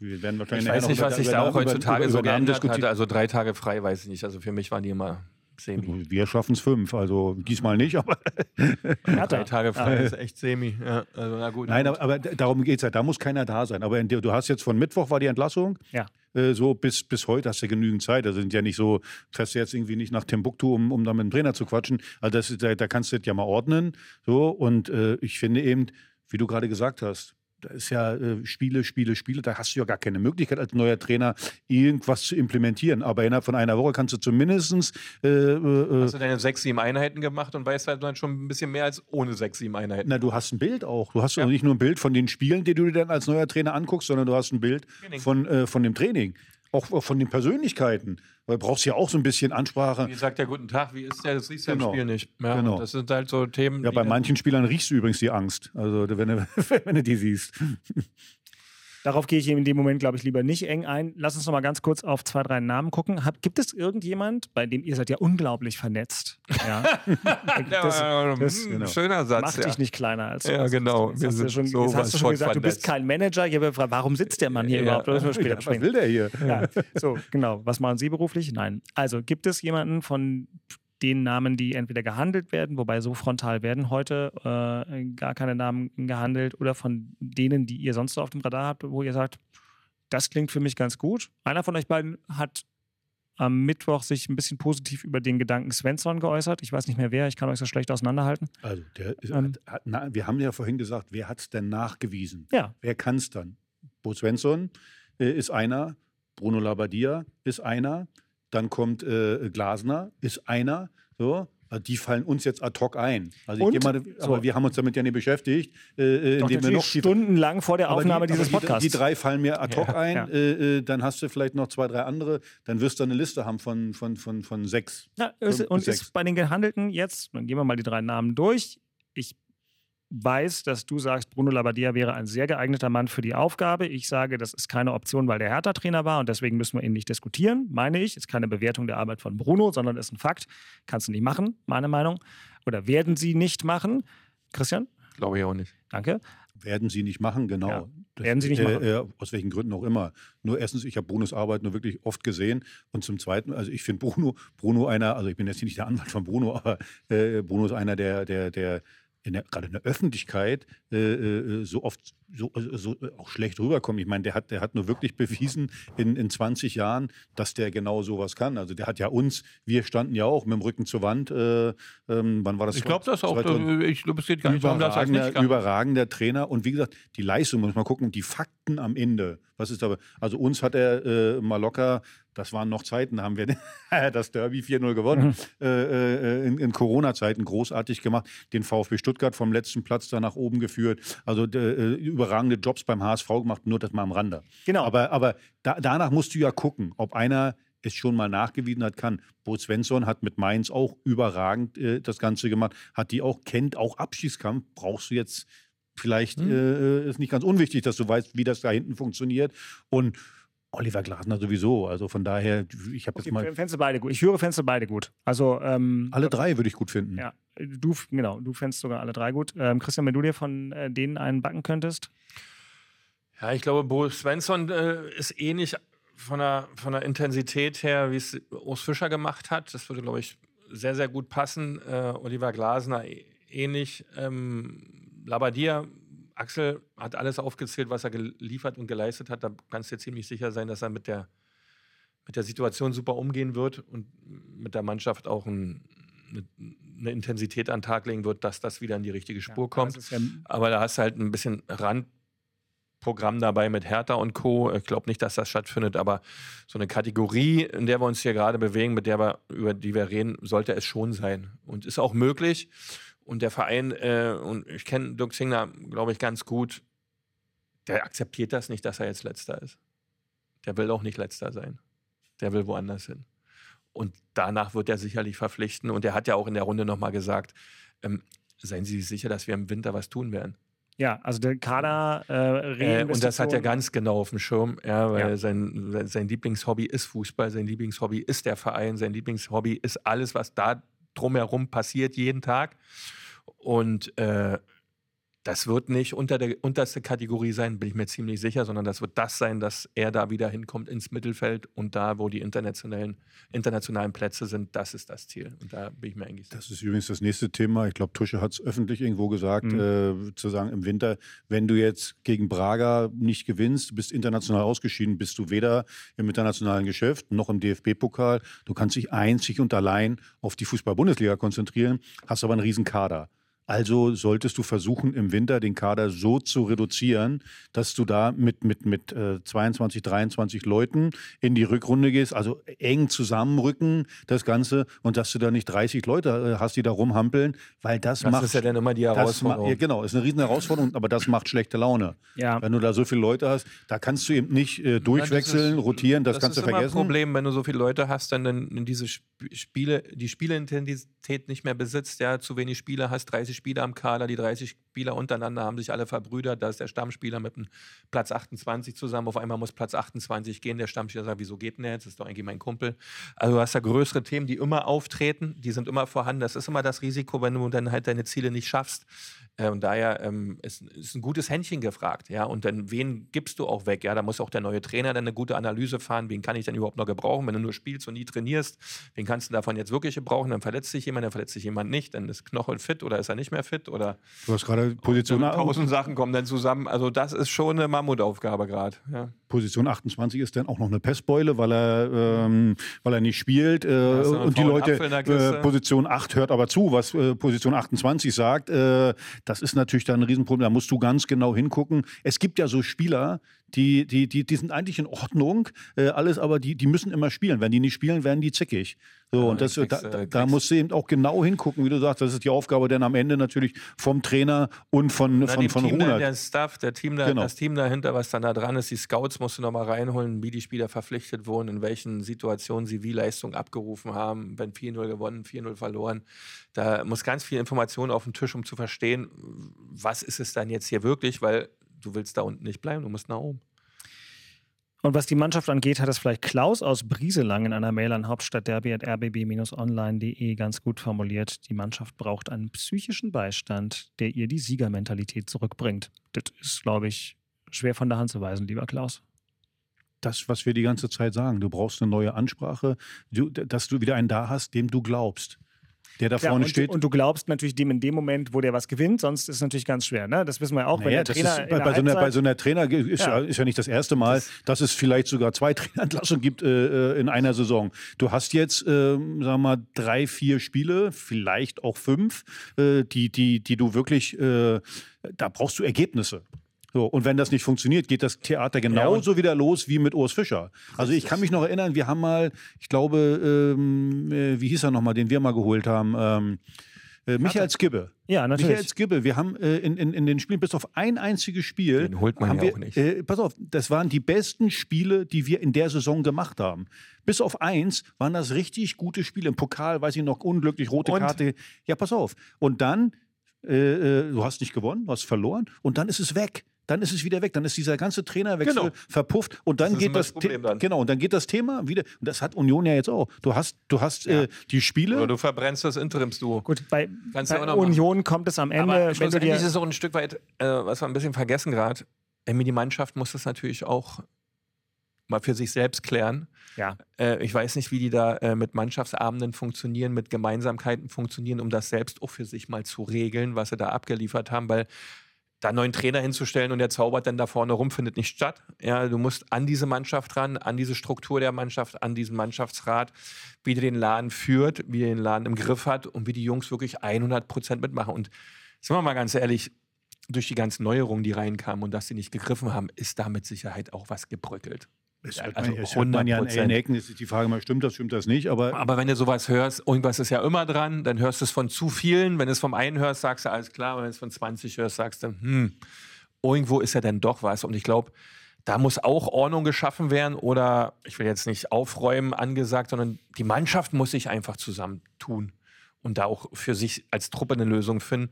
wir werden wahrscheinlich Ich weiß nicht, was sich da auch heutzutage über- so über Namen geändert hatte. Also drei Tage frei, weiß ich nicht. Also für mich waren die immer semi. Wir schaffen es fünf, also diesmal nicht, aber Drei Tage frei ist echt semi. Ja, also na gut. Nein, na aber, aber darum geht es ja. Da muss keiner da sein. Aber in der, du hast jetzt von Mittwoch war die Entlassung. Ja. Äh, so bis, bis heute hast du genügend Zeit. Also sind ja nicht so, fährst du jetzt irgendwie nicht nach Timbuktu, um, um da mit dem Trainer zu quatschen. Also das da, da kannst du das ja mal ordnen. So, und äh, ich finde eben, wie du gerade gesagt hast, da ist ja äh, Spiele, Spiele, Spiele, da hast du ja gar keine Möglichkeit als neuer Trainer irgendwas zu implementieren. Aber innerhalb von einer Woche kannst du zumindest äh, äh, Hast du deine sechs, sieben Einheiten gemacht und weißt halt dann schon ein bisschen mehr als ohne sechs, sieben Einheiten. Na, du hast ein Bild auch. Du hast Ja. ja. nicht nur ein Bild von den Spielen, die du dir dann als neuer Trainer anguckst, sondern du hast ein Bild Training. von, äh, von dem Training. Auch, von den Persönlichkeiten. Weil du brauchst ja auch so ein bisschen Ansprache. Wie sagt der guten Tag, wie ist der? Das siehst du Genau. im Spiel nicht. Ja, Genau. Das sind halt so Themen. Ja, bei manchen Spielern riechst du übrigens die Angst. Also wenn du, wenn du die siehst. Darauf gehe ich in dem Moment, glaube ich, lieber nicht eng ein. Lass uns noch mal ganz kurz auf zwei, drei Namen gucken. Hab, gibt es irgendjemand, bei dem ihr seid ja unglaublich vernetzt? Ja. Ja, das, das hm, genau. schöner Satz. Macht ja. dich nicht kleiner als du Ja, bist. genau. Jetzt Wir hast, du sind schon, jetzt sowas hast du schon gesagt, du bist vernetzt. kein Manager. Ich habe gefragt, warum sitzt der Mann hier Ja. überhaupt? Das später Was besprechen. will der hier? Ja, so, genau. Was machen Sie beruflich? Nein. Also, gibt es jemanden von den Namen, die entweder gehandelt werden, wobei so frontal werden heute äh, gar keine Namen gehandelt, oder von denen, die ihr sonst so auf dem Radar habt, wo ihr sagt, das klingt für mich ganz gut. Einer von euch beiden hat am Mittwoch sich ein bisschen positiv über den Gedanken Svensson geäußert. Ich weiß nicht mehr wer, ich kann euch das schlecht auseinanderhalten. Also, der ist, Ähm. hat, hat, na, wir haben ja vorhin gesagt, wer hat es denn nachgewiesen? Ja, Wer kann es dann? Bo Svensson äh, ist einer, Bruno Labbadia ist einer, dann kommt äh, Glasner, ist einer. So. Also die fallen uns jetzt ad hoc ein. Also Und? mal, aber So. wir haben uns damit ja nicht beschäftigt, äh, äh, doch indem wir noch stundenlang vor der Aufnahme die, dieses aber die, Podcasts. Die drei fallen mir ad hoc Ja, ein. ja. Äh, äh, dann hast du vielleicht noch zwei, drei andere. Dann wirst du eine Liste haben von, von, von, von sechs. Ja, ist, und sechs. ist bei den Gehandelten jetzt, dann gehen wir mal die drei Namen durch. Ich weiß, dass du sagst, Bruno Labbadia wäre ein sehr geeigneter Mann für die Aufgabe. Ich sage, das ist keine Option, weil der Hertha-Trainer war und deswegen müssen wir ihn nicht diskutieren, meine ich. Ist keine Bewertung der Arbeit von Bruno, sondern ist ein Fakt. Kannst du nicht machen, meine Meinung. Oder werden sie nicht machen. Christian, Glaube ich auch nicht. danke. Werden sie nicht machen, genau. Ja. Das, Werden Sie nicht machen. Äh, äh, aus welchen Gründen auch immer. Nur erstens, ich habe Brunos Arbeit nur wirklich oft gesehen. Und zum Zweiten, also ich finde Bruno, Bruno einer, also ich bin jetzt nicht der Anwalt von Bruno, aber äh, Bruno ist einer der, der, der in der, gerade in der Öffentlichkeit äh, äh so oft so, äh, so, äh, auch schlecht rüberkommt. Ich meine, der hat, der hat nur wirklich bewiesen in, in 20 Jahren, dass der genau sowas kann. Also der hat ja uns, wir standen ja auch mit dem Rücken zur Wand. Äh, ähm, wann war das? Ich glaube das auch. Ich glaube, es geht gar nicht darum, dass das nicht kann. Überragender Trainer. Und wie gesagt, die Leistung, muss man gucken, die Fakten am Ende. Was ist aber? Also uns hat er äh, mal locker das waren noch Zeiten, da haben wir das Derby 4-0 gewonnen. Mhm. Äh, in, in Corona-Zeiten großartig gemacht. Den VfB Stuttgart vom letzten Platz da nach oben geführt. Also äh, überragende Jobs beim HSV gemacht, nur das mal am Rande. Genau. Aber, aber da, danach musst du ja gucken, ob einer es schon mal nachgewiesen hat, kann. Bo Svensson hat mit Mainz auch überragend äh, das Ganze gemacht, hat die auch, kennt auch Abschießkampf. Brauchst du jetzt vielleicht, hm. äh, ist nicht ganz unwichtig, dass du weißt, wie das da hinten funktioniert. Und Oliver Glasner sowieso. Also von daher, ich habe okay, jetzt mal. Fändest beide gut. Ich höre Fenster beide gut. Also ähm, alle drei würde ich gut finden. Ja, du genau, du fändest sogar alle drei gut. Ähm, Christian, wenn du dir von äh, denen einen backen könntest? Ja, ich glaube, Bo Svensson äh, ist ähnlich von der, von der Intensität her, wie es Urs Fischer gemacht hat. Das würde, glaube ich, sehr, sehr gut passen. Äh, Oliver Glasner ähnlich. Ähm, Labadia Axel hat alles aufgezählt, was er geliefert und geleistet hat. Da kannst du dir ziemlich sicher sein, dass er mit der, mit der Situation super umgehen wird und mit der Mannschaft auch ein, eine, Intensität an den Tag legen wird, dass das wieder in die richtige Spur ja, kommt. Ja Aber da hast du halt ein bisschen Randprogramm dabei mit Hertha und Co. Ich glaube nicht, dass das stattfindet, aber so eine Kategorie, in der wir uns hier gerade bewegen, mit der wir, über die wir reden, sollte es schon sein. Und ist auch möglich. Und der Verein, äh, und ich kenne Dirk Zingler, glaube ich, ganz gut, der akzeptiert das nicht, dass er jetzt letzter ist. Der will auch nicht letzter sein. Der will woanders hin. Und danach wird er sicherlich verpflichten. Und er hat ja auch in der Runde nochmal gesagt, ähm, seien Sie sich sicher, dass wir im Winter was tun werden. Ja, also der Kader äh, äh, Und das hat er ganz genau auf dem Schirm, ja, weil ja. Sein, sein Lieblingshobby ist Fußball, sein Lieblingshobby ist der Verein, sein Lieblingshobby ist alles, was da drumherum passiert jeden Tag. Und äh, das wird nicht unter der unterste Kategorie sein, bin ich mir ziemlich sicher, sondern das wird das sein, dass er da wieder hinkommt ins Mittelfeld und da, wo die internationalen, internationalen Plätze sind, das ist das Ziel. Und da bin ich mir eigentlich sicher. Das ist übrigens das nächste Thema. Ich glaube, Tusche hat es öffentlich irgendwo gesagt, mhm. äh, zu sagen, im Winter, wenn du jetzt gegen Braga nicht gewinnst, bist international ausgeschieden, bist du weder im internationalen Geschäft noch im DFB-Pokal. Du kannst dich einzig und allein auf die Fußball-Bundesliga konzentrieren, hast aber einen riesen Kader. Also solltest du versuchen, im Winter den Kader so zu reduzieren, dass du da mit, mit, mit äh, 22, 23 Leuten in die Rückrunde gehst, also eng zusammenrücken, das Ganze, und dass du da nicht 30 Leute äh, hast, die da rumhampeln, weil das, das macht. Das ist ja dann immer die Herausforderung. ja, genau, ist eine riesen Herausforderung, aber das macht schlechte Laune. Ja. Wenn du da so viele Leute hast, da kannst du eben nicht äh, durchwechseln, ja, ist, rotieren, das, das kannst du vergessen. Das ist ein Problem, wenn du so viele Leute hast, dann, dann diese Spiele, die Spielintensität nicht mehr besitzt, ja, zu wenig Spiele hast, 30 Spieler am Kader, die 30 Spieler untereinander haben sich alle verbrüdert. Da ist der Stammspieler mit dem Platz 28 zusammen. Auf einmal muss Platz 28 gehen. Der Stammspieler sagt, wieso geht denn der jetzt? Das ist doch eigentlich mein Kumpel. Also du hast da größere Themen, die immer auftreten, die sind immer vorhanden. Das ist immer das Risiko, wenn du dann halt deine Ziele nicht schaffst. Äh, und daher ähm, ist, ist, ein gutes Händchen gefragt. Ja? Und dann, wen gibst du auch weg? Ja, da muss auch der neue Trainer dann eine gute Analyse fahren. Wen kann ich denn überhaupt noch gebrauchen, wenn du nur spielst und nie trainierst? Wen kannst du davon jetzt wirklich gebrauchen? Dann verletzt sich jemand, dann verletzt sich jemand nicht. Dann ist Knochel fit oder ist er nicht mehr fit? Oder du hast gerade Position. Tausend Sachen kommen dann zusammen. Also, das ist schon eine Mammutaufgabe gerade. Ja. Position 28 ist dann auch noch eine Pestbeule, weil er, ähm, weil er nicht spielt. Äh, und die Leute, äh, Position 8 hört aber zu, was äh, Position 28 sagt. Äh, das ist natürlich dann ein Riesenproblem. Da musst du ganz genau hingucken. Es gibt ja so Spieler, die, die, die, die sind eigentlich in Ordnung, äh, alles, aber die, die müssen immer spielen. Wenn die nicht spielen, werden die zickig. So, ja, und das, kriegst, da, da musst du eben auch genau hingucken, wie du sagst. Das ist die Aufgabe dann am Ende natürlich vom Trainer und von, Na, von, von Team. Der Staff, der Team da, genau. das Team dahinter, was dann da dran ist, die Scouts musst du nochmal reinholen, wie die Spieler verpflichtet wurden, in welchen Situationen sie wie Leistung abgerufen haben, wenn 4-0 gewonnen, 4-0 verloren. Da muss ganz viel Information auf den Tisch, um zu verstehen, was ist es dann jetzt hier wirklich, weil du willst da unten nicht bleiben, du musst nach oben. Und was die Mannschaft angeht, hat es vielleicht Klaus aus Brieselang in einer Mail an hauptstadtderby.rbb-online.de ganz gut formuliert. Die Mannschaft braucht einen psychischen Beistand, der ihr die Siegermentalität zurückbringt. Das ist, glaube ich, schwer von der Hand zu weisen, lieber Klaus. Das, was wir die ganze Zeit sagen. Du brauchst eine neue Ansprache, du, dass du wieder einen da hast, dem du glaubst der da vorne und, steht. Und du glaubst natürlich dem in dem Moment, wo der was gewinnt, sonst ist es natürlich ganz schwer. Ne? Das wissen wir auch, naja, wenn der Trainer. Ist, bei, bei, so einer, bei, so einer, Trainer ist ja. ist ja nicht das erste Mal, das dass es vielleicht sogar zwei Trainerentlassungen gibt äh, äh, in einer Saison. Du hast jetzt, äh, sagen wir mal, drei, vier Spiele, vielleicht auch fünf, äh, die, die, die du wirklich, äh, da brauchst du Ergebnisse. So, und wenn das nicht funktioniert, geht das Theater genauso ja, wieder los wie mit Urs Fischer. Also ich kann mich noch erinnern, wir haben mal, ich glaube, ähm, äh, wie hieß er nochmal, den wir mal geholt haben, ähm, äh, Michael Skibbe. Ja, natürlich. Michael Skibbe. Wir haben äh, in, in, in den Spielen bis auf ein einziges Spiel. Den holt man ja wir, auch nicht. Äh, pass auf, das waren die besten Spiele, die wir in der Saison gemacht haben. Bis auf eins waren das richtig gute Spiele. Im Pokal, weiß ich noch, unglücklich, rote Und? Karte. Ja, pass auf. Und dann, äh, äh, du hast nicht gewonnen, du hast verloren und dann ist es weg dann ist es wieder weg. Dann ist dieser ganze Trainerwechsel Genau. verpufft und dann Das geht das, das Problem dann. genau und dann geht das Thema wieder. Und das hat Union ja jetzt auch. Du hast, du hast Ja. äh, die Spiele. Oder du verbrennst das Interimsduo. Gut, bei, bei noch machen. Union kommt es am Ende, Aber wenn du schlussendlich dir. ist es auch ein Stück weit, äh, was wir ein bisschen vergessen gerade. Die Mannschaft muss das natürlich auch mal für sich selbst klären. Ja. Äh, ich weiß nicht, wie die da äh, mit Mannschaftsabenden funktionieren, mit Gemeinsamkeiten funktionieren, um das selbst auch für sich mal zu regeln, was sie da abgeliefert haben, weil da einen neuen Trainer hinzustellen und der zaubert dann da vorne rum, findet nicht statt. Ja, du musst an diese Mannschaft ran, an diese Struktur der Mannschaft, an diesen Mannschaftsrat, wie der den Laden führt, wie er den Laden im Griff hat und wie die Jungs wirklich 100 Prozent mitmachen. Und sind wir mal ganz ehrlich, durch die ganzen Neuerungen, die reinkamen und dass sie nicht gegriffen haben, ist da mit Sicherheit auch was gebröckelt. Es hört also man, es hört man ja an 100%. allen Ecken. Es ist die Frage mal, stimmt das, stimmt das nicht? Aber Aber wenn du sowas hörst, irgendwas ist ja immer dran, dann hörst du es von zu vielen. Wenn du es vom einen hörst, sagst du alles klar. Wenn du es von 20 hörst, sagst du, hm, irgendwo ist ja dann doch was. Und ich glaube, da muss auch Ordnung geschaffen werden oder ich will jetzt nicht aufräumen angesagt, sondern die Mannschaft muss sich einfach zusammentun und da auch für sich als Truppe eine Lösung finden.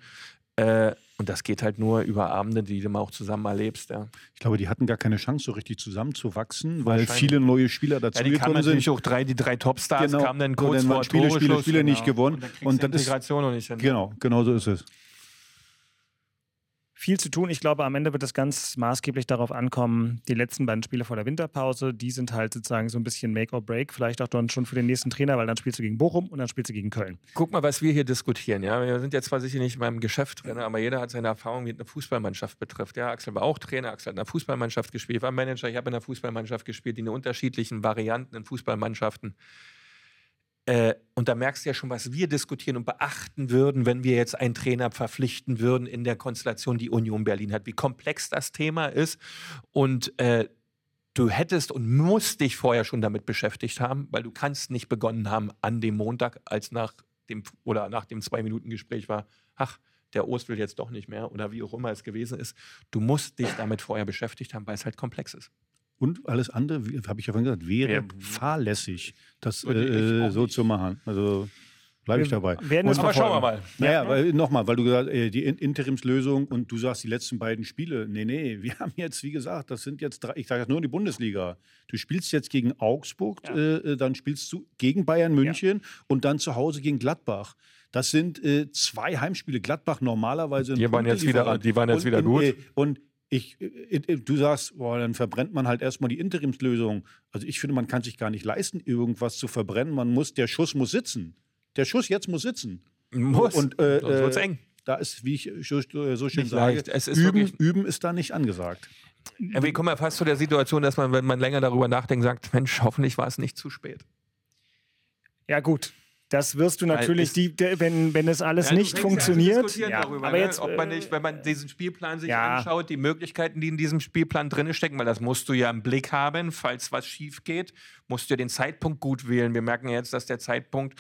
Äh, und das geht halt nur über Abende, die du mal auch zusammen erlebst. Ja, ich glaube, die hatten gar keine Chance, so richtig zusammenzuwachsen, weil viele neue Spieler ja die kamen dazugekommen natürlich sind. auch drei, die drei Topstars Genau. kamen dann kurz dann vor Spiele, Spiele, Spiele nicht genau. gewonnen. Und dann Und das ist- Integration noch nicht hin. Genau, genau so ist es. Viel zu tun. Ich glaube, am Ende wird es ganz maßgeblich darauf ankommen, die letzten beiden Spiele vor der Winterpause, die sind halt sozusagen so ein bisschen Make or Break, vielleicht auch dann schon für den nächsten Trainer, weil dann spielst du gegen Bochum und dann spielst du gegen Köln. Guck mal, was wir hier diskutieren. Ja, wir sind jetzt zwar sicher nicht beim Geschäft drin, aber jeder hat seine Erfahrung, es eine Fußballmannschaft betrifft. Ja, Axel war auch Trainer, Axel hat in einer Fußballmannschaft gespielt, war Manager, ich habe in einer Fußballmannschaft gespielt, die in unterschiedlichen Varianten in Fußballmannschaften. Äh, und da merkst du ja schon, was wir diskutieren und beachten würden, wenn wir jetzt einen Trainer verpflichten würden in der Konstellation, die Union Berlin hat, wie komplex das Thema ist. Und äh, du hättest und musst dich vorher schon damit beschäftigt haben, weil du kannst nicht begonnen haben an dem Montag, als nach dem oder nach dem zwei Minuten Gespräch war, ach, der Ost will jetzt doch nicht mehr oder wie auch immer es gewesen ist. Du musst dich damit vorher beschäftigt haben, weil es halt komplex ist. Und alles andere, habe ich ja vorhin gesagt, wäre Ja. fahrlässig, das äh, so nicht. zu machen. Also bleibe ich dabei. werden Und- Aber schauen wir mal. Naja, weil nochmal, weil du gesagt äh, die In Interimslösung und du sagst die letzten beiden Spiele. Nee, nee, wir haben jetzt, wie gesagt, das sind jetzt drei, ich sage jetzt nur die Bundesliga. Du spielst jetzt gegen Augsburg, äh, äh, dann spielst du gegen Bayern München und dann zu Hause gegen Gladbach. Das sind äh, zwei Heimspiele. Gladbach normalerweise. Die waren jetzt wieder- die waren jetzt wieder in, gut. Äh, und ich, äh, äh, du sagst, boah, dann verbrennt man halt erstmal die Interimslösung. Also ich finde, man kann sich gar nicht leisten, irgendwas zu verbrennen. Man muss, der Schuss muss sitzen. Der Schuss jetzt muss sitzen. Muss. Und, äh, Sonst wird's äh, eng. Da ist, wie ich so, schön Nicht sage, ist üben, üben ist da nicht angesagt. Wir kommen ja fast zu der Situation, dass man, wenn man länger darüber nachdenkt, sagt, Mensch, hoffentlich war es nicht zu spät. Ja, gut. Das wirst du natürlich, die, wenn, wenn es alles Ja, nicht funktioniert. Ja, darüber, aber ne? jetzt, ob man äh, nicht, wenn man diesen Spielplan sich ja. anschaut, die Möglichkeiten, die in diesem Spielplan drin stecken, weil das musst du ja im Blick haben, falls was schief geht, musst du ja den Zeitpunkt gut wählen. Wir merken ja jetzt, dass der Zeitpunkt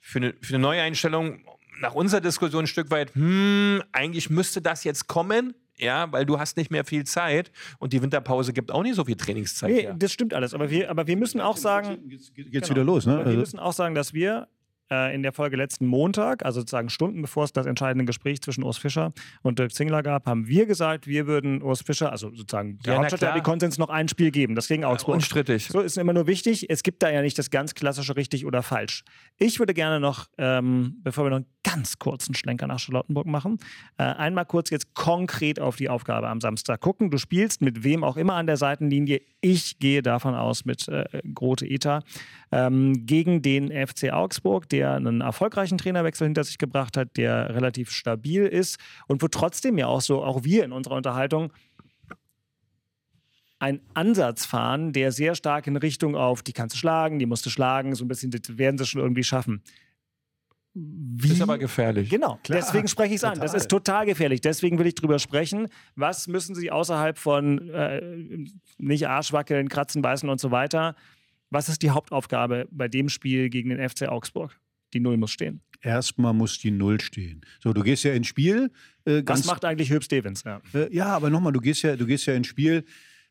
für eine, für eine Neueinstellung nach unserer Diskussion ein Stück weit, hm, eigentlich müsste das jetzt kommen. Ja, weil du hast nicht mehr viel Zeit und die Winterpause gibt auch nicht so viel Trainingszeit. nee, her. das stimmt alles. Aber wir, aber wir müssen auch sagen, Geht's, geht's Genau. wieder los, ne? Aber wir Also, müssen auch sagen, dass wir äh, in der Folge letzten Montag, also sozusagen Stunden bevor es das entscheidende Gespräch zwischen Urs Fischer und Dirk Zingler gab, haben wir gesagt, wir würden Urs Fischer, also sozusagen der Ja, Hauptstadt. Konsens noch ein Spiel geben, das gegen Augsburg. Unstrittig. So ist immer nur wichtig, es gibt da ja nicht das ganz klassische richtig oder falsch. Ich würde gerne noch, ähm, bevor wir noch einen ganz kurzen Schlenker nach Charlottenburg machen, äh, einmal kurz jetzt konkret auf die Aufgabe am Samstag gucken. Du spielst mit wem auch immer an der Seitenlinie. Ich gehe davon aus mit äh, Grote Eta ähm, gegen den FC Augsburg, der einen erfolgreichen Trainerwechsel hinter sich gebracht hat, der relativ stabil ist und wo trotzdem ja auch so, auch wir in unserer Unterhaltung einen Ansatz fahren, der sehr stark in Richtung auf, die kannst du schlagen, die musst du schlagen, so ein bisschen, das werden sie schon irgendwie schaffen. Wie, Ist aber gefährlich. Genau, deswegen spreche ich es an. Das ist total gefährlich. Deswegen will ich drüber sprechen. Was müssen Sie außerhalb von äh, nicht Arschwackeln, Kratzen, Beißen und so weiter? Was ist die Hauptaufgabe bei dem Spiel gegen den FC Augsburg? Die Null muss stehen. Erstmal muss die Null stehen. So, du gehst ja ins Spiel. Äh, Was ganz, macht eigentlich Hüb Stevens? Ja. Äh, ja, aber nochmal, du gehst ja, du gehst ja ins Spiel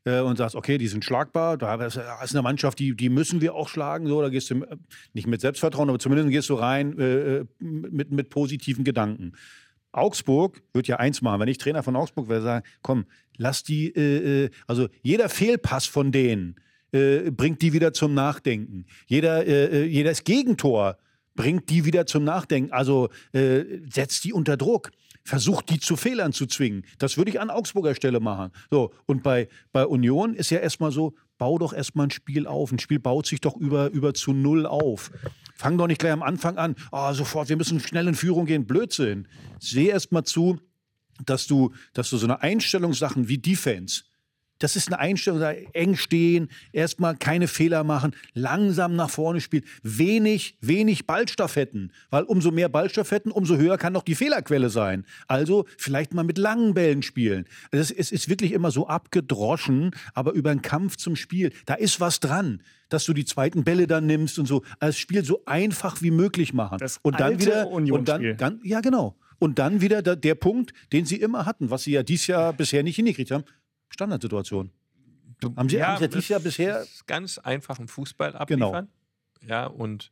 äh, und sagst, okay, die sind schlagbar, da ist eine Mannschaft, die, die müssen wir auch schlagen. So, da gehst du äh, nicht mit Selbstvertrauen, aber zumindest gehst du rein äh, mit, mit positiven Gedanken. Augsburg wird ja eins machen. Wenn ich Trainer von Augsburg wäre, sagen, komm, lass die, äh, äh, also jeder Fehlpass von denen äh, bringt die wieder zum Nachdenken. Jeder, äh, äh, jedes Gegentor bringt die wieder zum Nachdenken. Also äh, setzt die unter Druck. Versucht die zu Fehlern zu zwingen. Das würde ich an Augsburger Stelle machen. So, und bei, bei Union ist ja erstmal so, bau doch erstmal ein Spiel auf. Ein Spiel baut sich doch über, über zu null auf. Fang doch nicht gleich am Anfang an, ah, sofort, wir müssen schnell in Führung gehen. Blödsinn. Seh erstmal zu, dass du, dass du so eine Einstellungssachen wie Defense, das ist eine Einstellung, da eng stehen, erstmal keine Fehler machen, langsam nach vorne spielen, wenig, wenig Ballstaffetten, weil umso mehr Ballstaffetten, umso höher kann noch die Fehlerquelle sein. Also vielleicht mal mit langen Bällen spielen. Es ist wirklich immer so abgedroschen, aber über einen Kampf zum Spiel, da ist was dran, dass du die zweiten Bälle dann nimmst und so, also das Spiel so einfach wie möglich machen. Das und dann wieder und dann, dann ja genau. Und dann wieder der, der Punkt, den sie immer hatten, was sie ja dieses Jahr bisher nicht hingekriegt haben. Standardsituation. Haben Sie, haben Sie dieses Jahr bisher. ganz einfachen Fußball abliefern. Ja, und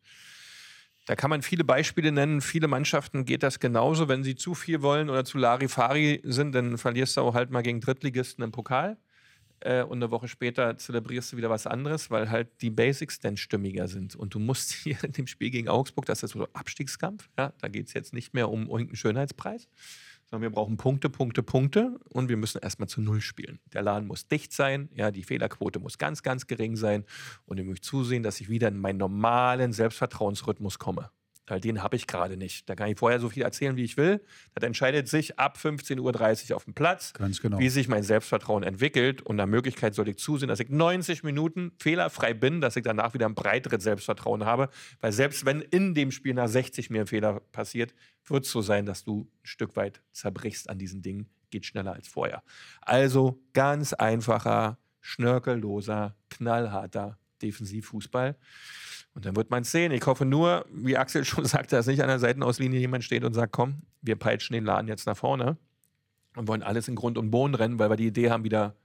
da kann man viele Beispiele nennen. Viele Mannschaften geht das genauso. Wenn sie zu viel wollen oder zu Larifari sind, dann verlierst du auch halt mal gegen Drittligisten im Pokal. Äh, und eine Woche später zelebrierst du wieder was anderes, weil halt die Basics dann stimmiger sind. Und du musst hier in dem Spiel gegen Augsburg, das ist so ein Abstiegskampf, ja, da geht es jetzt nicht mehr um irgendeinen Schönheitspreis, sondern wir brauchen Punkte, Punkte, Punkte und wir müssen erstmal zu Null spielen. Der Laden muss dicht sein, ja, die Fehlerquote muss ganz, ganz gering sein und ich möchte zusehen, dass ich wieder in meinen normalen Selbstvertrauensrhythmus komme. Weil den habe ich gerade nicht. Da kann ich vorher so viel erzählen, wie ich will. Das entscheidet sich ab 15.30 Uhr auf dem Platz, Ganz genau. wie sich mein Selbstvertrauen entwickelt. Und nach Möglichkeit soll ich zusehen, dass ich 90 Minuten fehlerfrei bin, dass ich danach wieder ein breiteres Selbstvertrauen habe. Weil selbst wenn in dem Spiel nach 60 mir ein Fehler passiert, wird es so sein, dass du ein Stück weit zerbrichst an diesen Dingen. Geht schneller als vorher. Also ganz einfacher, schnörkelloser, knallharter Defensivfußball. Und dann wird man es sehen. Ich hoffe nur, wie Axel schon sagte, dass nicht an der Seitenauslinie jemand steht und sagt, komm, wir peitschen den Laden jetzt nach vorne und wollen alles in Grund und Boden rennen, weil wir die Idee haben, wieder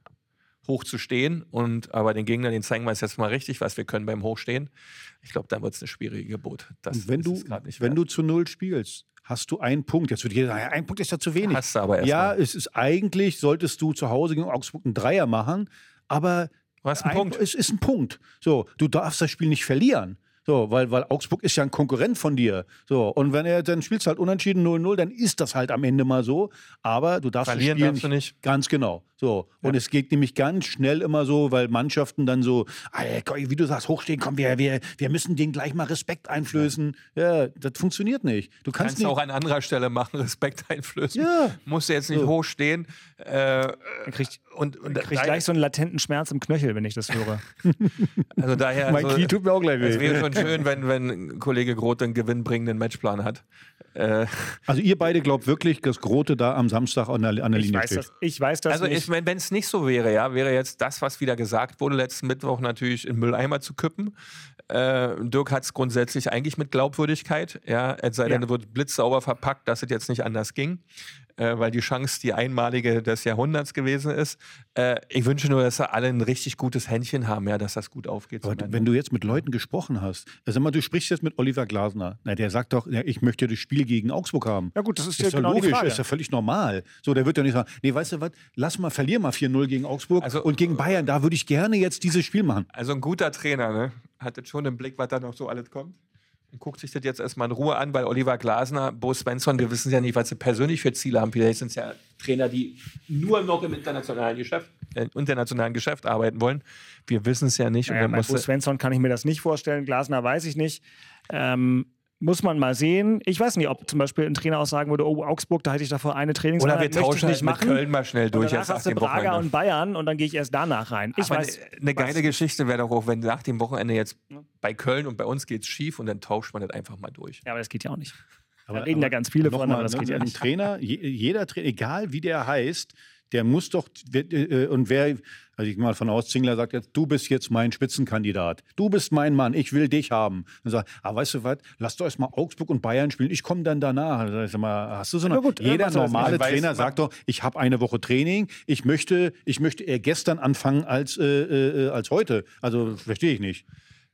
hoch zu stehen. Und aber den Gegnern, den zeigen wir es jetzt mal richtig, was wir können beim Hochstehen. Ich glaube, dann wird es eine schwierige Gebot. Das wenn du, nicht wenn wert. du zu Null spielst, hast du einen Punkt. Jetzt würde jeder sagen, ein Punkt ist ja zu wenig. Hast du aber erst ja, mal. es ist eigentlich, solltest du zu Hause gegen Augsburg einen Dreier machen, aber Du hast einen ein- Punkt. Es ist ein Punkt. So, du darfst das Spiel nicht verlieren. So, weil, weil Augsburg ist ja ein Konkurrent von dir. So, und wenn er dann spielst halt unentschieden 0-0, dann ist das halt am Ende mal so. Aber du darfst Verlieren das Spiel darfst du nicht. Ganz genau. So. Und es geht nämlich ganz schnell immer so, weil Mannschaften dann so, ah, ja, wie du sagst, hochstehen, komm, wir, wir, wir müssen denen gleich mal Respekt einflößen. Ja, das funktioniert nicht. Du kannst, Kannst nicht. auch an anderer Stelle machen, Respekt einflößen. Ja. Musst du jetzt nicht So. hochstehen. Äh, Dann krieg ich, und und krieg gleich so einen latenten Schmerz im Knöchel, wenn ich das höre. also daher, mein also, Knie tut mir auch gleich weh. Schön, wenn, wenn Kollege Groth einen gewinnbringenden Matchplan hat. Äh, Also ihr beide glaubt wirklich, dass Grote da am Samstag an der, an der Ich Linie weiß steht. das, ich weiß das also nicht. ich, wenn es nicht so wäre, ja, wäre jetzt das, was wieder gesagt wurde letzten Mittwoch, natürlich in Mülleimer zu kippen. Äh, Dirk hat es grundsätzlich eigentlich mit Glaubwürdigkeit, ja, es sei denn, Ja. er wird blitzsauber verpackt, dass es jetzt nicht anders ging. Äh, weil die Chance die einmalige des Jahrhunderts gewesen ist. Äh, ich wünsche nur, dass sie alle ein richtig gutes Händchen haben, ja, dass das gut aufgeht. Aber wenn du jetzt mit Leuten gesprochen hast, also mal, du sprichst jetzt mit Oliver Glasner, na, der sagt doch, ja, ich möchte das Spiel gegen Augsburg haben. Ja gut, das ist, ist ja genau logisch, ist ja völlig normal. So, der wird ja nicht sagen, nee, weißt du was, lass mal, verlier mal 4-0 gegen Augsburg Also, und gegen Bayern, da würde ich gerne jetzt dieses Spiel machen. Also ein guter Trainer, ne? Hat jetzt schon im Blick, was da noch so alles kommt. Und guckt sich das jetzt erstmal in Ruhe an, weil Oliver Glasner, Bo Svensson, wir wissen ja nicht, was sie persönlich für Ziele haben. Vielleicht sind es ja Trainer, die nur noch im internationalen Geschäft, äh, internationalen Geschäft arbeiten wollen. Wir wissen es ja nicht. Und Ja, dann bei Bo Svensson kann ich mir das nicht vorstellen. Glasner weiß ich nicht. Ähm, muss man mal sehen. Ich weiß nicht, ob zum Beispiel ein Trainer auch sagen würde, oh, Augsburg, da hätte ich davor eine oder Trainingseinheit, wir möchte ich tauschen nicht halt mit machen. Köln mal schnell und durch. danach jetzt nach hast du Braga Wochenende. und Bayern und dann gehe ich erst danach rein. Ich Aber weiß, eine, eine geile Geschichte wäre doch auch, wenn nach dem Wochenende jetzt bei Köln und bei uns geht's schief und dann tauscht man das einfach mal durch. Ja, aber das geht ja auch nicht. Aber, Da reden ja ganz viele von, aber das ne, geht ja nicht. Trainer, je, jeder Trainer, egal wie der heißt, der muss doch, äh, und wer, also ich gehe mal von aus, Zingler sagt jetzt, du bist jetzt mein Spitzenkandidat. Du bist mein Mann, ich will dich haben. Dann sagt, ah, weißt du was, lass doch erstmal Augsburg und Bayern spielen, ich komme dann danach. Dann sag ich mal, hast du so eine, Ja gut, jeder das normale? Weiß Trainer sagt doch, ich habe eine Woche Training, ich möchte, ich möchte eher gestern anfangen als, äh, äh, als heute. Also verstehe ich nicht.